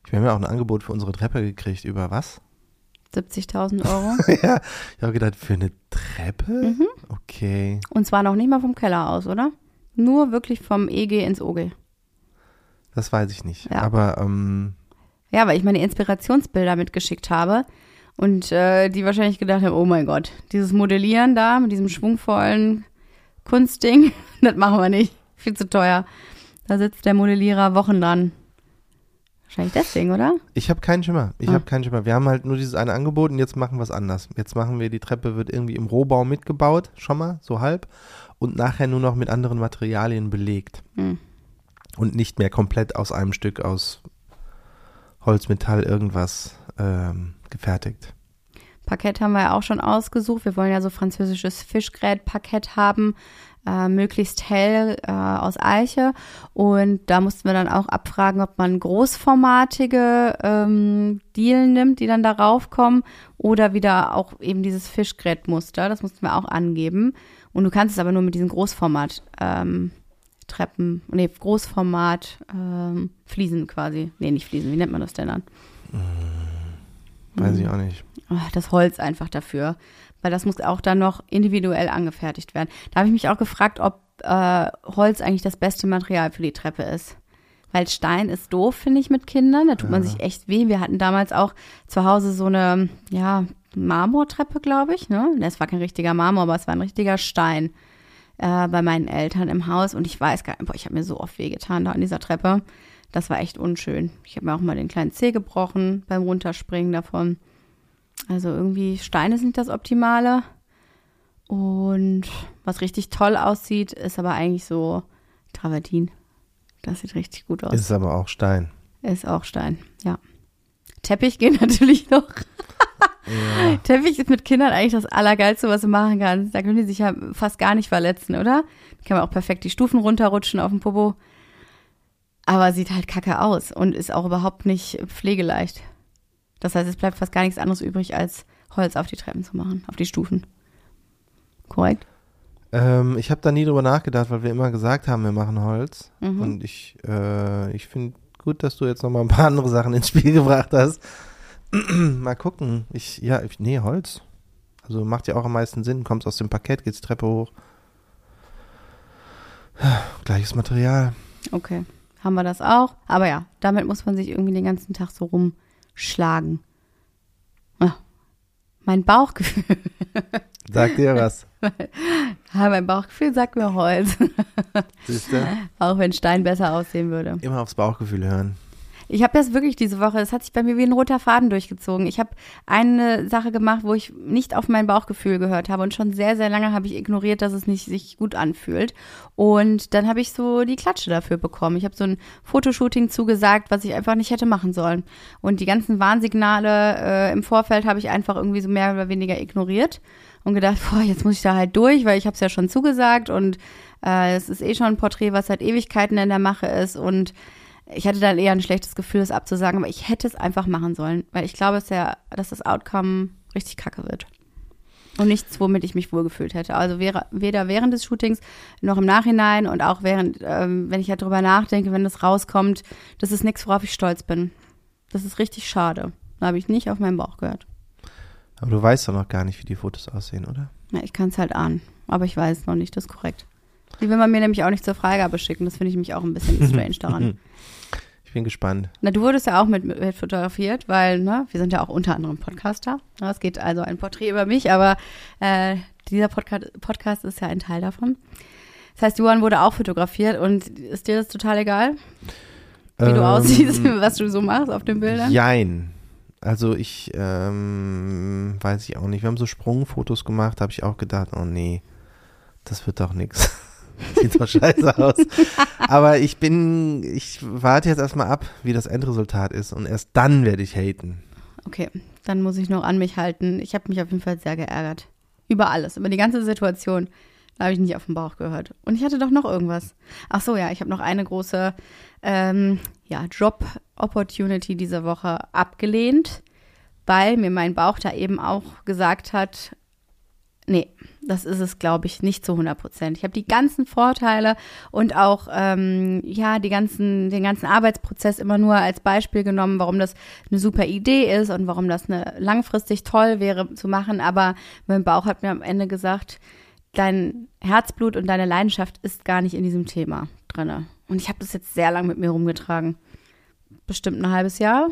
Ich habe ja auch ein Angebot für unsere Treppe gekriegt. Über was? 70.000 Euro. (laughs) ja, ich habe gedacht, für eine Treppe? Mhm. Okay. Und zwar noch nicht mal vom Keller aus, oder? Nur wirklich vom EG ins OG. Das weiß ich nicht. Ja. Aber ähm, Ja, weil ich meine Inspirationsbilder mitgeschickt habe und äh, die wahrscheinlich gedacht haben, oh mein Gott, dieses Modellieren da mit diesem schwungvollen Kunstding, (laughs) das machen wir nicht. Viel zu teuer. Da sitzt der Modellierer Wochen dran. Wahrscheinlich deswegen, oder? Ich habe keinen Schimmer. Ich Ah. habe keinen Schimmer. Wir haben halt nur dieses eine Angebot und jetzt machen wir es anders. Jetzt machen wir, die Treppe wird irgendwie im Rohbau mitgebaut, schon mal, so halb. Und nachher nur noch mit anderen Materialien belegt. Hm. Und nicht mehr komplett aus einem Stück aus Holz, Metall, irgendwas ähm, gefertigt. Parkett haben wir ja auch schon ausgesucht. Wir wollen ja so französisches Fischgrätparkett haben, äh, möglichst hell äh, aus Eiche. Und da mussten wir dann auch abfragen, ob man großformatige ähm, Dielen nimmt, die dann darauf kommen, oder wieder auch eben dieses Fischgrätmuster. Das mussten wir auch angeben. Und du kannst es aber nur mit diesen Großformat ähm, Treppen, nee, Großformat ähm, Fliesen quasi. Nee, nicht Fliesen, wie nennt man das denn dann? Weiß ich auch nicht. Ach, das Holz einfach dafür. Weil das muss auch dann noch individuell angefertigt werden. Da habe ich mich auch gefragt, ob äh, Holz eigentlich das beste Material für die Treppe ist. Weil Stein ist doof, finde ich, mit Kindern. Da tut man sich echt weh. Wir hatten damals auch zu Hause so eine, ja, Marmortreppe, glaube ich. Ne? Es war kein richtiger Marmor, aber es war ein richtiger Stein äh, bei meinen Eltern im Haus. Und ich weiß gar nicht, boah, ich habe mir so oft wehgetan da an dieser Treppe. Das war echt unschön. Ich habe mir auch mal den kleinen Zeh gebrochen beim Runterspringen davon. Also irgendwie Steine sind das Optimale. Und was richtig toll aussieht, ist aber eigentlich so Travertin. Das sieht richtig gut aus. Ist aber auch Stein. Ist auch Stein, ja. Teppich geht (laughs) natürlich noch. Ja. Teppich ist mit Kindern eigentlich das Allergeilste, was du machen kannst. Da können die sich ja fast gar nicht verletzen, oder? Da kann man auch perfekt die Stufen runterrutschen auf dem Popo. Aber sieht halt kacke aus und ist auch überhaupt nicht pflegeleicht. Das heißt, es bleibt fast gar nichts anderes übrig, als Holz auf die Treppen zu machen, auf die Stufen. Korrekt? Ähm, ich habe da nie drüber nachgedacht, weil wir immer gesagt haben, wir machen Holz. Mhm. Und ich, äh, ich finde gut, dass du jetzt noch mal ein paar andere Sachen ins Spiel (laughs) gebracht hast. (clears throat) mal gucken. Ich, ja, ich, nee, Holz. Also macht ja auch am meisten Sinn. Kommst aus dem Parkett, geht's Treppe hoch. (sighs) Gleiches Material. Okay, haben wir das auch. Aber ja, damit muss man sich irgendwie den ganzen Tag so rumschlagen. Ah, mein Bauchgefühl. (laughs) Sag dir was. (laughs) Ja, mein Bauchgefühl sagt mir Holz. Siehst du? Auch wenn Stein besser aussehen würde. Immer aufs Bauchgefühl hören. Ich habe das wirklich diese Woche, das hat sich bei mir wie ein roter Faden durchgezogen. Ich habe eine Sache gemacht, wo ich nicht auf mein Bauchgefühl gehört habe und schon sehr, sehr lange habe ich ignoriert, dass es nicht sich gut anfühlt. Und dann habe ich so die Klatsche dafür bekommen. Ich habe so ein Fotoshooting zugesagt, was ich einfach nicht hätte machen sollen. Und die ganzen Warnsignale äh, im Vorfeld habe ich einfach irgendwie so mehr oder weniger ignoriert und gedacht, boah, jetzt muss ich da halt durch, weil ich habe es ja schon zugesagt und äh, es ist eh schon ein Porträt, was seit Ewigkeiten in der Mache ist und ich hatte dann eher ein schlechtes Gefühl, das abzusagen, aber ich hätte es einfach machen sollen, weil ich glaube, dass, der, dass das Outcome richtig kacke wird. Und nichts, womit ich mich wohlgefühlt hätte. Also weder während des Shootings noch im Nachhinein und auch während, ähm, wenn ich halt drüber nachdenke, wenn das rauskommt, das ist nichts, worauf ich stolz bin. Das ist richtig schade. Da habe ich nicht auf meinen Bauch gehört. Aber du weißt doch noch gar nicht, wie die Fotos aussehen, oder? Ja, ich kann es halt ahnen, aber ich weiß noch nicht, das ist korrekt. Die will man mir nämlich auch nicht zur Freigabe schicken, das finde ich mich auch ein bisschen (laughs) strange daran. Ich bin gespannt. Na, du wurdest ja auch mit, mit fotografiert, weil, ne, wir sind ja auch unter anderem Podcaster. Es geht also ein Porträt über mich, aber äh, dieser Podcast, Podcast ist ja ein Teil davon. Das heißt, Johann wurde auch fotografiert und ist dir das total egal, wie du Ähm, aussiehst, (laughs) was du so machst auf den Bildern? Jein. Also ich ähm, weiß ich auch nicht. Wir haben so Sprungfotos gemacht, habe ich auch gedacht, oh nee, das wird doch nix. (laughs) (laughs) Sieht doch scheiße aus. Aber ich bin, ich warte jetzt erstmal ab, wie das Endresultat ist und erst dann werde ich haten. Okay, dann muss ich noch an mich halten. Ich habe mich auf jeden Fall sehr geärgert. Über alles, über die ganze Situation. Da habe ich nicht auf den Bauch gehört. Und ich hatte doch noch irgendwas. Ach so, ja, ich habe noch eine große ähm, ja, Job-Opportunity diese Woche abgelehnt, weil mir mein Bauch da eben auch gesagt hat, nee, das ist es, glaube ich, nicht zu 100 Prozent. Ich habe die ganzen Vorteile und auch ähm, ja die ganzen, den ganzen Arbeitsprozess immer nur als Beispiel genommen, warum das eine super Idee ist und warum das eine langfristig toll wäre zu machen. Aber mein Bauch hat mir am Ende gesagt, dein Herzblut und deine Leidenschaft ist gar nicht in diesem Thema drinne. Und ich habe das jetzt sehr lang mit mir rumgetragen. Bestimmt ein halbes Jahr.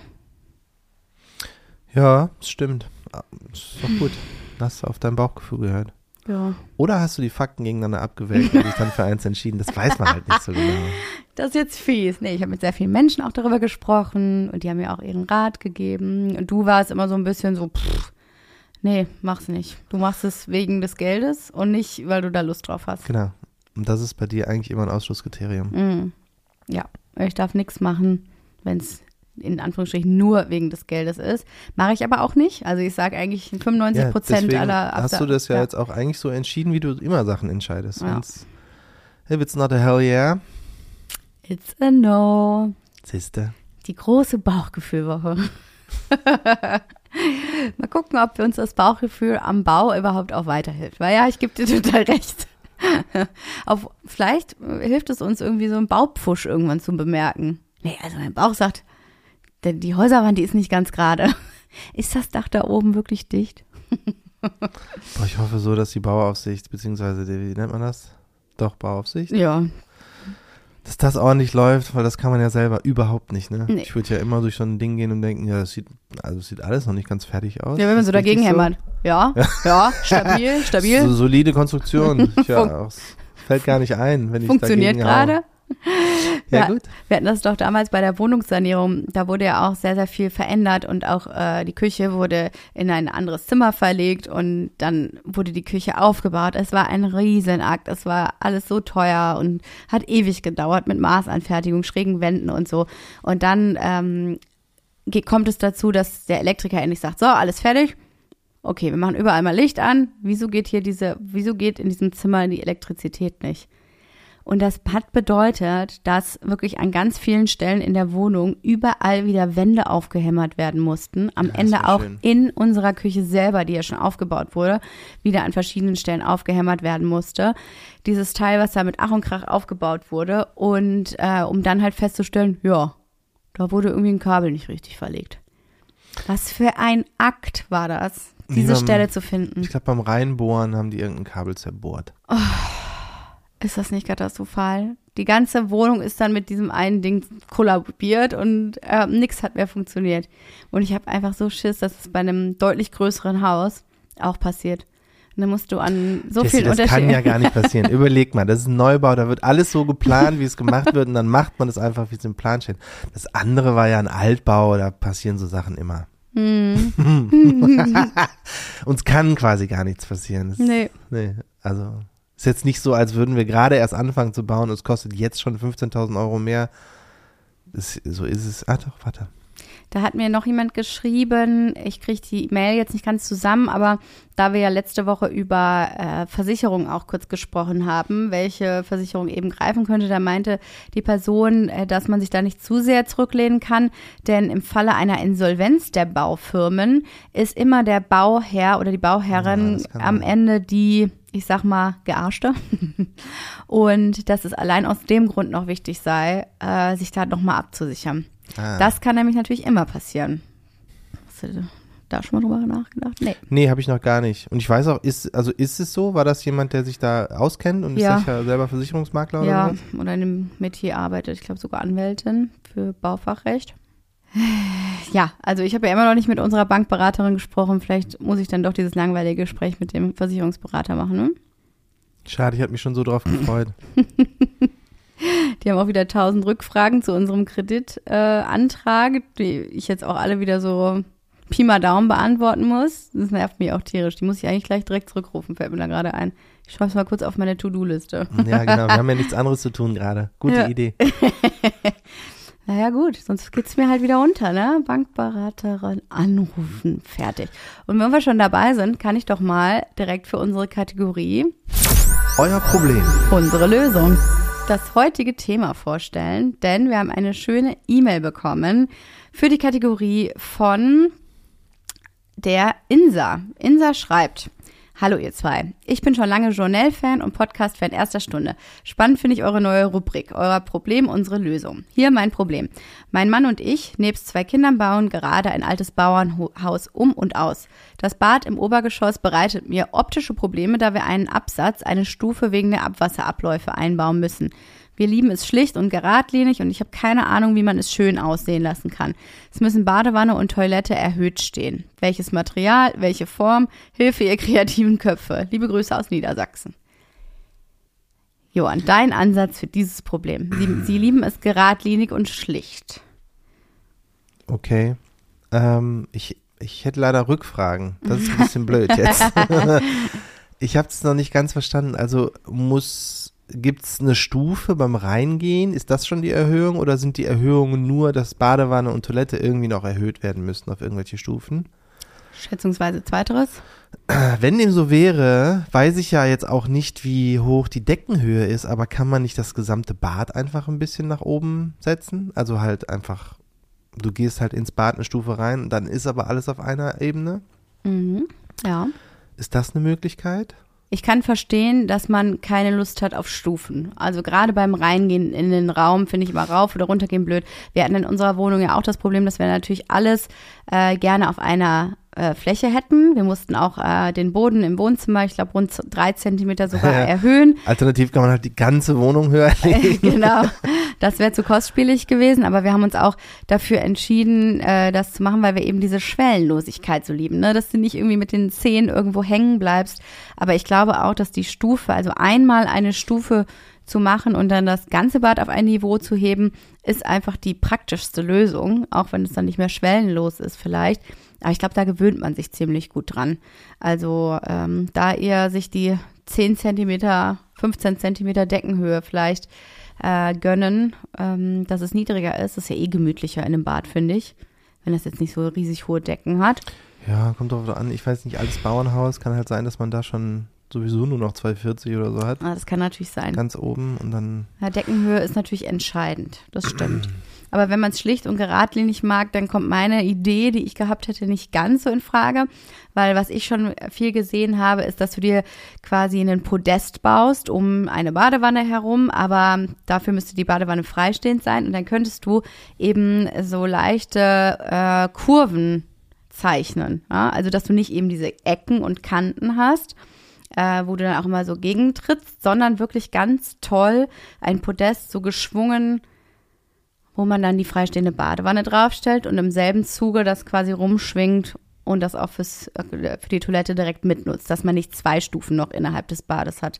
Ja, stimmt. Ah, Ist doch gut. Hast du auf dein Bauchgefühl gehört. Ja. Oder hast du die Fakten gegeneinander abgewägt und dich dann für eins entschieden? Das weiß man halt nicht so genau. (laughs) Das ist jetzt fies. Nee, ich habe mit sehr vielen Menschen auch darüber gesprochen und die haben mir auch ihren Rat gegeben. Und du warst immer so ein bisschen so, pff, nee, mach's nicht. Du machst es wegen des Geldes und nicht, weil du da Lust drauf hast. Genau. Und das ist bei dir eigentlich immer ein Ausschlusskriterium. Mm. Ja, ich darf nichts machen, wenn es in Anführungsstrichen nur wegen des Geldes ist. Mache ich aber auch nicht. Also ich sage eigentlich 95 Prozent deswegen aller. hast du das ja, jetzt auch eigentlich so entschieden, wie du immer Sachen entscheidest. Ja. Wenn's, if it's not a hell yeah, It's a no. siehste. Die große Bauchgefühlwoche. (laughs) Mal gucken, ob uns das Bauchgefühl am Bau überhaupt auch weiterhilft. Weil ja, ich gebe dir total recht. (laughs) Auf, vielleicht hilft es uns irgendwie so einen Baupfusch irgendwann zu bemerken. Nee, also mein Bauch sagt, denn die Häuserwand, die ist nicht ganz gerade. (laughs) Ist das Dach da oben wirklich dicht? (laughs) Boah, ich hoffe so, dass die Bauaufsicht, beziehungsweise, die, wie nennt man das? Doch, Bauaufsicht. Ja, Dass das ordentlich läuft, weil das kann man ja selber überhaupt nicht, ne? Nee. Ich würde ja immer durch so ein Ding gehen und denken, ja, das sieht, also das sieht alles noch nicht ganz fertig aus. ja wenn man so dagegen so? hämmert. Ja, (laughs) ja, stabil, stabil. So, solide Konstruktion. Ja, auch, fällt gar nicht ein, wenn ich Funktioniert gerade. (laughs) Ja, gut. Wir hatten das doch damals bei der Wohnungssanierung. Da wurde ja auch sehr, sehr viel verändert und auch äh, die Küche wurde in ein anderes Zimmer verlegt und dann wurde die Küche aufgebaut. Es war ein Riesenakt. Es war alles so teuer und hat ewig gedauert mit Maßanfertigung, schrägen Wänden und so. Und dann ähm, kommt es dazu, dass der Elektriker endlich sagt, so, alles fertig. okay, wir machen überall mal Licht an. Wieso geht hier diese, wieso geht in diesem Zimmer die Elektrizität nicht? Und das hat bedeutet, dass wirklich an ganz vielen Stellen in der Wohnung überall wieder Wände aufgehämmert werden mussten. Am Ja, Ende auch schön. in unserer Küche selber, die ja schon aufgebaut wurde, wieder an verschiedenen Stellen aufgehämmert werden musste. Dieses Teil, was da mit Ach und Krach aufgebaut wurde und äh, um dann halt festzustellen, ja, da wurde irgendwie ein Kabel nicht richtig verlegt. Was für ein Akt war das, diese Ja, Stelle zu finden. Ich glaube, beim Reinbohren haben die irgendein Kabel zerbohrt. Ist das nicht katastrophal? Die ganze Wohnung ist dann mit diesem einen Ding kollabiert und äh, nichts hat mehr funktioniert. Und ich habe einfach so Schiss, dass es bei einem deutlich größeren Haus auch passiert. Und dann musst du an so Jessie, vielen das kann ja gar nicht passieren. (laughs) Überleg mal, das ist ein Neubau, da wird alles so geplant, wie es gemacht wird und dann macht man es einfach, wie es im Plan steht. Das andere war ja ein Altbau, da passieren so Sachen immer. Hm. (laughs) (laughs) Uns kann quasi gar nichts passieren. Das, nee. nee, also ist jetzt nicht so, als würden wir gerade erst anfangen zu bauen und es kostet jetzt schon 15.000 Euro mehr. Das, so ist es. Ah doch, warte. Da hat mir noch jemand geschrieben, ich kriege die Mail jetzt nicht ganz zusammen, aber da wir ja letzte Woche über äh, Versicherungen auch kurz gesprochen haben, welche Versicherung eben greifen könnte, da meinte die Person, äh, dass man sich da nicht zu sehr zurücklehnen kann, denn im Falle einer Insolvenz der Baufirmen ist immer der Bauherr oder die Ja, Bauherrin kann am. Ende die, ich sag mal, Gearschte. Und dass es allein aus dem Grund noch wichtig sei, äh, sich da nochmal abzusichern. Ah. Das kann nämlich natürlich immer passieren. Hast du da schon mal drüber nachgedacht? Nee. Nee, habe ich noch gar nicht. Und ich weiß auch, ist, also ist es so? War das jemand, der sich da auskennt und Ja. ist sicher selber Versicherungsmakler oder Ja, oder in dem Metier arbeitet, ich glaube sogar Anwältin für Baufachrecht. (sighs) Ja, also ich habe ja immer noch nicht mit unserer Bankberaterin gesprochen. Vielleicht muss ich dann doch dieses langweilige Gespräch mit dem Versicherungsberater machen. Ne? Schade, ich hatte mich schon so drauf gefreut. (laughs) Die haben auch wieder tausend Rückfragen zu unserem Kreditantrag, äh, die ich jetzt auch alle wieder so Pi mal Daumen beantworten muss. Das nervt mich auch tierisch. Die muss ich eigentlich gleich direkt zurückrufen, fällt mir da gerade ein. Ich schreibe es mal kurz auf meine To-Do-Liste. ja, genau. Wir haben ja (laughs) nichts anderes zu tun gerade. Gute Ja. Idee. (laughs) Naja, gut, sonst geht's mir halt wieder unter, ne? Bankberaterin anrufen, fertig. Und wenn wir schon dabei sind, kann ich doch mal direkt für unsere Kategorie Euer Problem. unsere Lösung. Das heutige Thema vorstellen, denn wir haben eine schöne E-Mail bekommen für die Kategorie von der Insa. Insa schreibt. Hallo ihr zwei. Ich bin schon lange Journal-Fan und Podcast-Fan erster Stunde. Spannend finde ich eure neue Rubrik. Euer Problem, unsere Lösung. Hier mein Problem. Mein Mann und ich, nebst zwei Kindern, bauen gerade ein altes Bauernhaus um und aus. Das Bad im Obergeschoss bereitet mir optische Probleme, da wir einen Absatz, eine Stufe wegen der Abwasserabläufe einbauen müssen. Wir lieben es schlicht und geradlinig und ich habe keine Ahnung, wie man es schön aussehen lassen kann. Es müssen Badewanne und Toilette erhöht stehen. Welches Material, welche Form? Hilfe, ihr kreativen Köpfe. Liebe Grüße aus Niedersachsen. Johann, dein Ansatz für dieses Problem. Sie, Sie lieben es geradlinig und schlicht. Okay. Ähm, ich, ich hätte leider Rückfragen. Das ist ein bisschen (laughs) blöd jetzt. (laughs) ich habe es noch nicht ganz verstanden. Also muss, gibt es eine Stufe beim Reingehen? Ist das schon die Erhöhung oder sind die Erhöhungen nur, dass Badewanne und Toilette irgendwie noch erhöht werden müssen auf irgendwelche Stufen? Schätzungsweise zweiteres. Wenn dem so wäre, weiß ich ja jetzt auch nicht, wie hoch die Deckenhöhe ist, aber kann man nicht das gesamte Bad einfach ein bisschen nach oben setzen? Also halt einfach, du gehst halt ins Bad eine Stufe rein, dann ist aber alles auf einer Ebene. Mhm. Ja. Ist das eine Möglichkeit? Ich kann verstehen, dass man keine Lust hat auf Stufen. Also gerade beim Reingehen in den Raum finde ich immer rauf oder runter gehen blöd. Wir hatten in unserer Wohnung ja auch das Problem, dass wir natürlich alles äh, gerne auf einer äh, Fläche hätten. Wir mussten auch äh, den Boden im Wohnzimmer, ich glaube rund drei Zentimeter sogar (laughs) erhöhen. Alternativ kann man halt die ganze Wohnung höher (laughs) legen. genau. (laughs) Das wäre zu kostspielig gewesen, aber wir haben uns auch dafür entschieden, äh, das zu machen, weil wir eben diese Schwellenlosigkeit so lieben, ne? dass du nicht irgendwie mit den Zehen irgendwo hängen bleibst. Aber ich glaube auch, dass die Stufe, also einmal eine Stufe zu machen und dann das ganze Bad auf ein Niveau zu heben, ist einfach die praktischste Lösung, auch wenn es dann nicht mehr schwellenlos ist vielleicht. Aber ich glaube, da gewöhnt man sich ziemlich gut dran. Also ähm, da eher sich die 10 Zentimeter, 15 Zentimeter Deckenhöhe vielleicht äh, gönnen, ähm, dass es niedriger ist. Das ist ja eh gemütlicher in einem Bad, finde ich. Wenn das jetzt nicht so riesig hohe Decken hat. Ja, kommt drauf an. Ich weiß nicht, altes Bauernhaus kann halt sein, dass man da schon sowieso nur noch 240 oder so hat. Ah, das kann natürlich sein. Ganz oben und dann. Ja, Deckenhöhe ist natürlich entscheidend. Das stimmt. Aber wenn man es schlicht und geradlinig mag, dann kommt meine Idee, die ich gehabt hätte, nicht ganz so in Frage. Weil was ich schon viel gesehen habe, ist, dass du dir quasi einen Podest baust um eine Badewanne herum, aber dafür müsste die Badewanne freistehend sein und dann könntest du eben so leichte äh, Kurven zeichnen. Ja? Also, dass du nicht eben diese Ecken und Kanten hast, äh, wo du dann auch immer so gegentrittst, sondern wirklich ganz toll ein Podest so geschwungen wo man dann die freistehende Badewanne draufstellt und im selben Zuge das quasi rumschwingt und das auch fürs, äh, für die Toilette direkt mitnutzt, dass man nicht zwei Stufen noch innerhalb des Bades hat.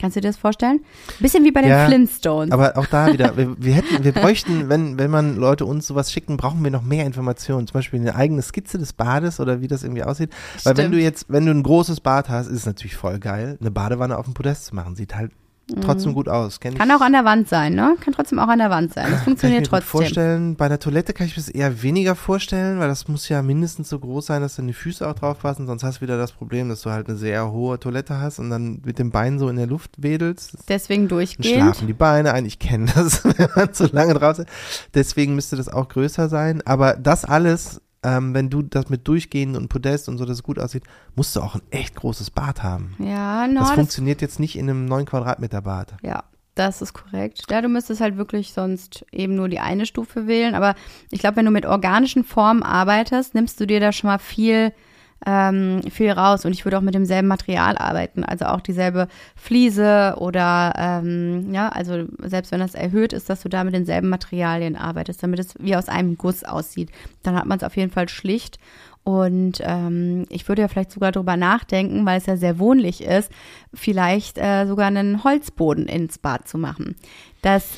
Kannst du dir das vorstellen? Bisschen wie bei den Ja, Flintstones. Aber auch da wieder, wir, wir hätten, wir (laughs) bräuchten, wenn, wenn man Leute uns sowas schicken, brauchen wir noch mehr Informationen. Zum Beispiel eine eigene Skizze des Bades oder wie das irgendwie aussieht. Weil wenn Stimmt. du jetzt, wenn du ein großes Bad hast, ist es natürlich voll geil, eine Badewanne auf dem Podest zu machen. Sieht halt trotzdem gut aus. Kenn ich- Mhm. Kann auch an der Wand sein, ne? Kann trotzdem auch an der Wand sein. Das Kann ich funktioniert mir trotzdem. vorstellen. Bei der Toilette kann ich mir das eher weniger vorstellen, weil das muss ja mindestens so groß sein, dass dann die Füße auch drauf passen. Sonst hast du wieder das Problem, dass du halt eine sehr hohe Toilette hast und dann mit dem Bein so in der Luft wedelst. Deswegen Dann durchgehend. schlafen die Beine ein. Ich kenne (laughs) das, wenn man zu lange draußen. Deswegen müsste das auch größer sein. Aber das alles, ähm, wenn du das mit Durchgehen und Podest und so, dass es gut aussieht, musst du auch ein echt großes Bad haben. Ja, no, das funktioniert jetzt nicht in einem 9 Quadratmeter Bad. ja, das ist korrekt. Ja, du müsstest halt wirklich sonst eben nur die eine Stufe wählen. Aber ich glaube, wenn du mit organischen Formen arbeitest, nimmst du dir da schon mal viel, ähm, viel raus. Und ich würde auch mit demselben Material arbeiten. Also auch dieselbe Fliese oder, ähm, ja, also selbst wenn das erhöht ist, dass du da mit denselben Materialien arbeitest, damit es wie aus einem Guss aussieht. Dann hat man es auf jeden Fall schlicht. Und ähm, ich würde ja vielleicht sogar drüber nachdenken, weil es ja sehr wohnlich ist, vielleicht äh, sogar einen Holzboden ins Bad zu machen. Das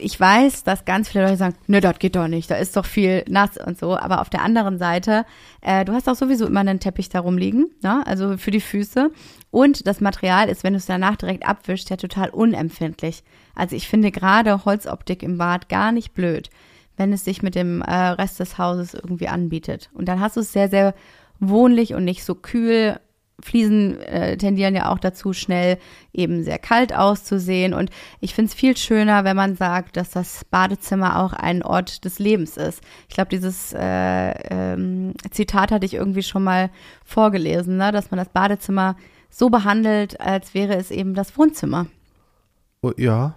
ich weiß, dass ganz viele Leute sagen, ne, das geht doch nicht, da ist doch viel nass und so. Aber auf der anderen Seite, äh, du hast auch sowieso immer einen Teppich da rumliegen, ne? also für die Füße. Und das Material ist, wenn du es danach direkt abwischst, ja total unempfindlich. Also ich finde gerade Holzoptik im Bad gar nicht blöd, wenn es sich mit dem äh, Rest des Hauses irgendwie anbietet. Und dann hast du es sehr, sehr wohnlich und nicht so kühl. Fliesen äh, tendieren ja auch dazu, schnell eben sehr kalt auszusehen. Und ich finde es viel schöner, wenn man sagt, dass das Badezimmer auch ein Ort des Lebens ist. Ich glaube, dieses äh, ähm, Zitat hatte ich irgendwie schon mal vorgelesen, ne? dass man das Badezimmer so behandelt, als wäre es eben das Wohnzimmer. Oh, ja.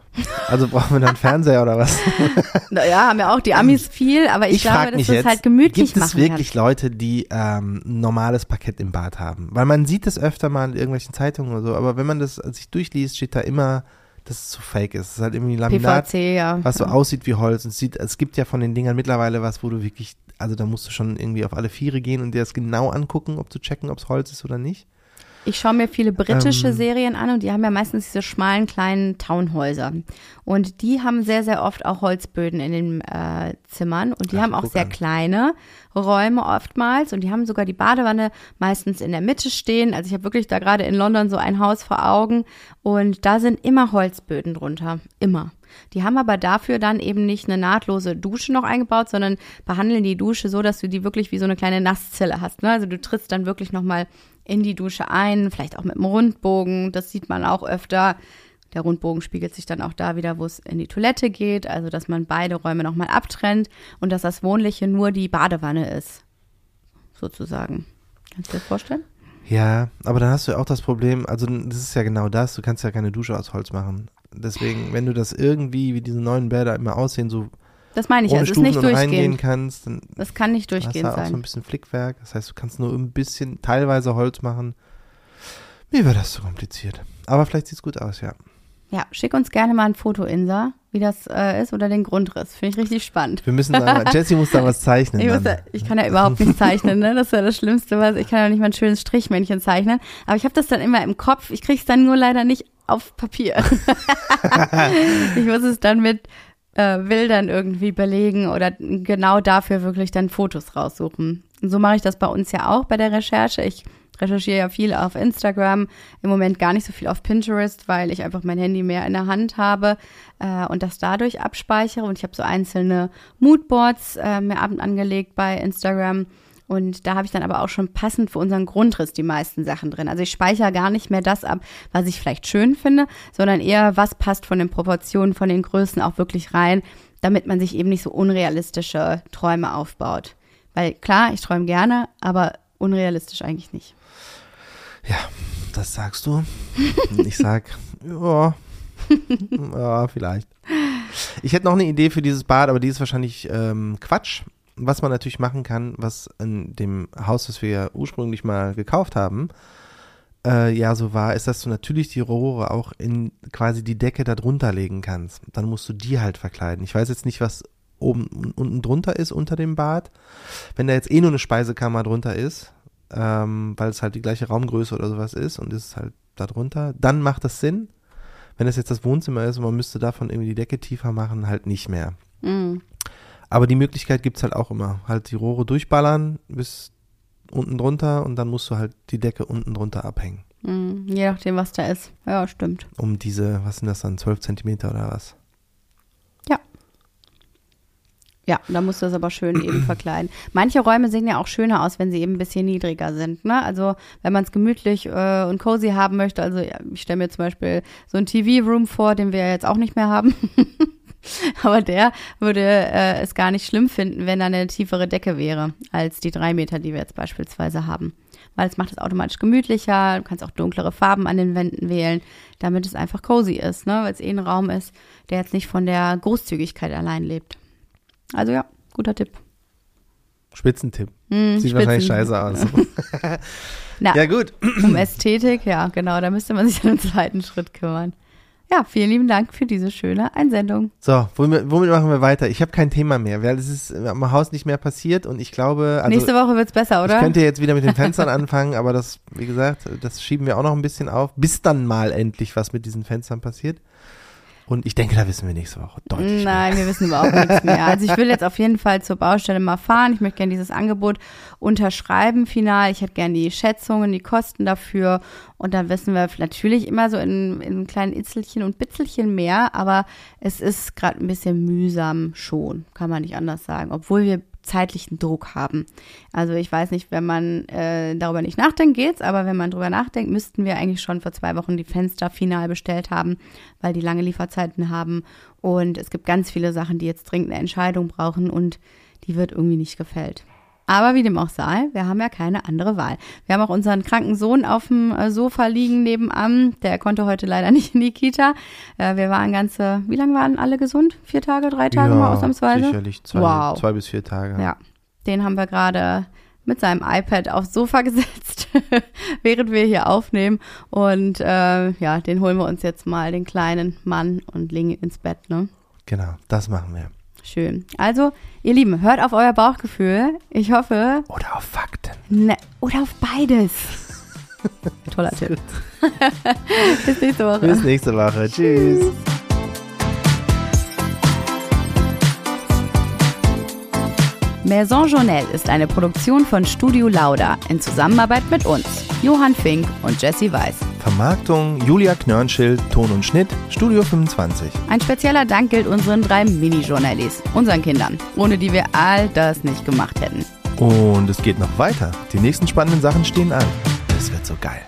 Also brauchen wir dann Fernseher oder was? (laughs) Naja, haben ja auch die Amis viel, aber ich, glaube, frag dass du es halt gemütlich gibt es machen wirklich kannst. Leute, die ähm, ein normales Parkett im Bad haben? Weil man sieht es öfter mal in irgendwelchen Zeitungen oder so, aber wenn man das sich durchliest, steht da immer, dass es so fake ist. Es ist halt irgendwie Laminat, PVC, ja. was so ja. aussieht wie Holz. Und es, sieht, es gibt ja von den Dingern mittlerweile was, wo du wirklich, also da musst du schon irgendwie auf alle Viere gehen und dir das genau angucken, ob zu checken, ob es Holz ist oder nicht. Ich schaue mir viele britische Ähm. Serien an und die haben ja meistens diese schmalen kleinen Townhäuser. Und die haben sehr, sehr oft auch Holzböden in den äh, Zimmern und die Ach, haben auch sehr an. kleine Räume oftmals und die haben sogar die Badewanne meistens in der Mitte stehen. Also ich habe wirklich da gerade in London so ein Haus vor Augen und da sind immer Holzböden drunter. Immer. Die haben aber dafür dann eben nicht eine nahtlose Dusche noch eingebaut, sondern behandeln die Dusche so, dass du die wirklich wie so eine kleine Nasszelle hast. Ne? Also du trittst dann wirklich nochmal in die Dusche ein, vielleicht auch mit einem Rundbogen. Das sieht man auch öfter. Der Rundbogen spiegelt sich dann auch da wieder, wo es in die Toilette geht, also dass man beide Räume nochmal abtrennt und dass das Wohnliche nur die Badewanne ist, sozusagen. Kannst du dir das vorstellen? Ja, aber dann hast du ja auch das Problem, also das ist ja genau das, du kannst ja keine Dusche aus Holz machen. Deswegen, wenn du das irgendwie, wie diese neuen Bäder immer aussehen, so Das meine ich ohne es ist Stufen nicht und reingehen durchgehend. kannst, dann Das kann nicht hast du durchgehend auch so ein sein. bisschen Flickwerk. Das heißt, du kannst nur ein bisschen, teilweise Holz machen. Mir wäre das zu kompliziert. Aber vielleicht sieht's gut aus, ja. Ja, schick uns gerne mal ein Foto, Insa, wie das äh, ist oder den Grundriss. Finde ich richtig spannend. Wir müssen da, (laughs) Jessie muss da was zeichnen. Ich, ja, ich kann ja überhaupt nicht zeichnen, ne? Das ist ja das Schlimmste, was ich kann ja nicht mal ein schönes Strichmännchen zeichnen. Aber ich habe das dann immer im Kopf. Ich krieg's dann nur leider nicht auf Papier. (laughs) ich muss es dann mit äh, Bildern irgendwie belegen oder genau dafür wirklich dann Fotos raussuchen. Und so mache ich das bei uns ja auch bei der Recherche. Ich recherchiere ja viel auf Instagram, im Moment gar nicht so viel auf Pinterest, weil ich einfach mein Handy mehr in der Hand habe äh, und das dadurch abspeichere. Und ich habe so einzelne Moodboards äh, mir ab angelegt bei Instagram. Und da habe ich dann aber auch schon passend für unseren Grundriss die meisten Sachen drin. Also ich speichere gar nicht mehr das ab, was ich vielleicht schön finde, sondern eher, was passt von den Proportionen, von den Größen auch wirklich rein, damit man sich eben nicht so unrealistische Träume aufbaut. Weil klar, ich träume gerne, aber unrealistisch eigentlich nicht. Ja, das sagst du. ich sag, (laughs) ja, (laughs) ja, vielleicht. Ich hätte noch eine Idee für dieses Bad, aber die ist wahrscheinlich ähm, Quatsch. Was man natürlich machen kann, was in dem Haus, das wir ja ursprünglich mal gekauft haben, äh, ja so war, ist, dass du natürlich die Rohre auch in quasi die Decke da drunter legen kannst. Dann musst du die halt verkleiden. Ich weiß jetzt nicht, was oben unten drunter ist unter dem Bad. Wenn da jetzt eh nur eine Speisekammer drunter ist, ähm, weil es halt die gleiche Raumgröße oder sowas ist und ist halt da drunter, dann macht das Sinn. Wenn das jetzt das Wohnzimmer ist und man müsste davon irgendwie die Decke tiefer machen, halt nicht mehr. Mhm. Aber die Möglichkeit gibt's halt auch immer. Halt die Rohre durchballern bis unten drunter und dann musst du halt die Decke unten drunter abhängen. Mhm. Je nachdem, was da ist. Ja, stimmt. Um diese, was sind das dann, 12 Zentimeter oder was? Ja. Ja, da musst du das aber schön eben (clears throat) verkleiden. Manche Räume sehen ja auch schöner aus, wenn sie eben ein bisschen niedriger sind. Ne? Also wenn man es gemütlich äh, und cozy haben möchte, also ja, ich stelle mir zum Beispiel so ein TV-Room vor, den wir ja jetzt auch nicht mehr haben. (laughs) (laughs) aber der würde äh, es gar nicht schlimm finden, wenn da eine tiefere Decke wäre, als die drei Meter, die wir jetzt beispielsweise haben. Weil es macht es automatisch gemütlicher, du kannst auch dunklere Farben an den Wänden wählen, damit es einfach cozy ist, ne? weil es eh ein Raum ist, der jetzt nicht von der Großzügigkeit allein lebt. Also ja, guter Tipp. Spitzentipp. Hm, Sieht Spitzen- wahrscheinlich scheiße aus. (laughs) (laughs) Na, ja, gut. um Ästhetik, ja, genau, da müsste man sich dann im zweiten Schritt kümmern. Ja, vielen lieben Dank für diese schöne Einsendung. So, womit, womit machen wir weiter? Ich habe kein Thema mehr, weil es ist am Haus nicht mehr passiert und ich glaube, also Nächste Woche wird's besser, oder? ich könnte jetzt wieder mit den (laughs) Fenstern anfangen, aber das, wie gesagt, das schieben wir auch noch ein bisschen auf, bis dann mal endlich was mit diesen Fenstern passiert. Und ich denke, da wissen wir nächste Woche deutlich mehr. Nein, wir wissen überhaupt nichts mehr. Also ich will jetzt auf jeden Fall zur Baustelle mal fahren. Ich möchte gerne dieses Angebot unterschreiben final. Ich hätte gerne die Schätzungen, die Kosten dafür. Und dann wissen wir natürlich immer so in, in kleinen Itzelchen und Bitzelchen mehr. Aber es ist gerade ein bisschen mühsam schon, kann man nicht anders sagen. Obwohl wir zeitlichen Druck haben. Also ich weiß nicht, wenn man äh, darüber nicht nachdenkt, geht's, aber wenn man drüber nachdenkt, müssten wir eigentlich schon vor zwei Wochen die Fenster final bestellt haben, weil die lange Lieferzeiten haben. Und es gibt ganz viele Sachen, die jetzt dringend eine Entscheidung brauchen und die wird irgendwie nicht gefällt. Aber wie dem auch sei, wir haben ja keine andere Wahl. Wir haben auch unseren kranken Sohn auf dem äh, Sofa liegen nebenan. Der konnte heute leider (laughs) nicht in die Kita. Äh, wir waren ganze, wie lange waren alle gesund? Vier Tage, drei Tage mal ausnahmsweise? sicherlich zwei, Wow. zwei bis vier Tage. Ja, den haben wir gerade mit seinem iPad aufs Sofa (laughs) gesetzt, während wir hier aufnehmen. Und äh, ja, den holen wir uns jetzt mal, den kleinen Mann, und legen ihn ins Bett. Ne? Genau, das machen wir. Schön. Also, ihr Lieben, hört auf euer Bauchgefühl. Ich hoffe, Oder auf Fakten. ne, oder auf beides. (laughs) Toller Tipp. (laughs) Bis nächste Woche. Bis nächste Woche. Tschüss. Maison Journelle ist eine Produktion von Studio Lauda in Zusammenarbeit mit uns, Johann Fink und Jesse Weiß. Vermarktung Julia Knörnschild, Ton und Schnitt, Studio 25. Ein spezieller Dank gilt unseren drei Mini-Journallis, unseren Kindern, ohne die wir all das nicht gemacht hätten. Und es geht noch weiter. Die nächsten spannenden Sachen stehen an. Es wird so geil.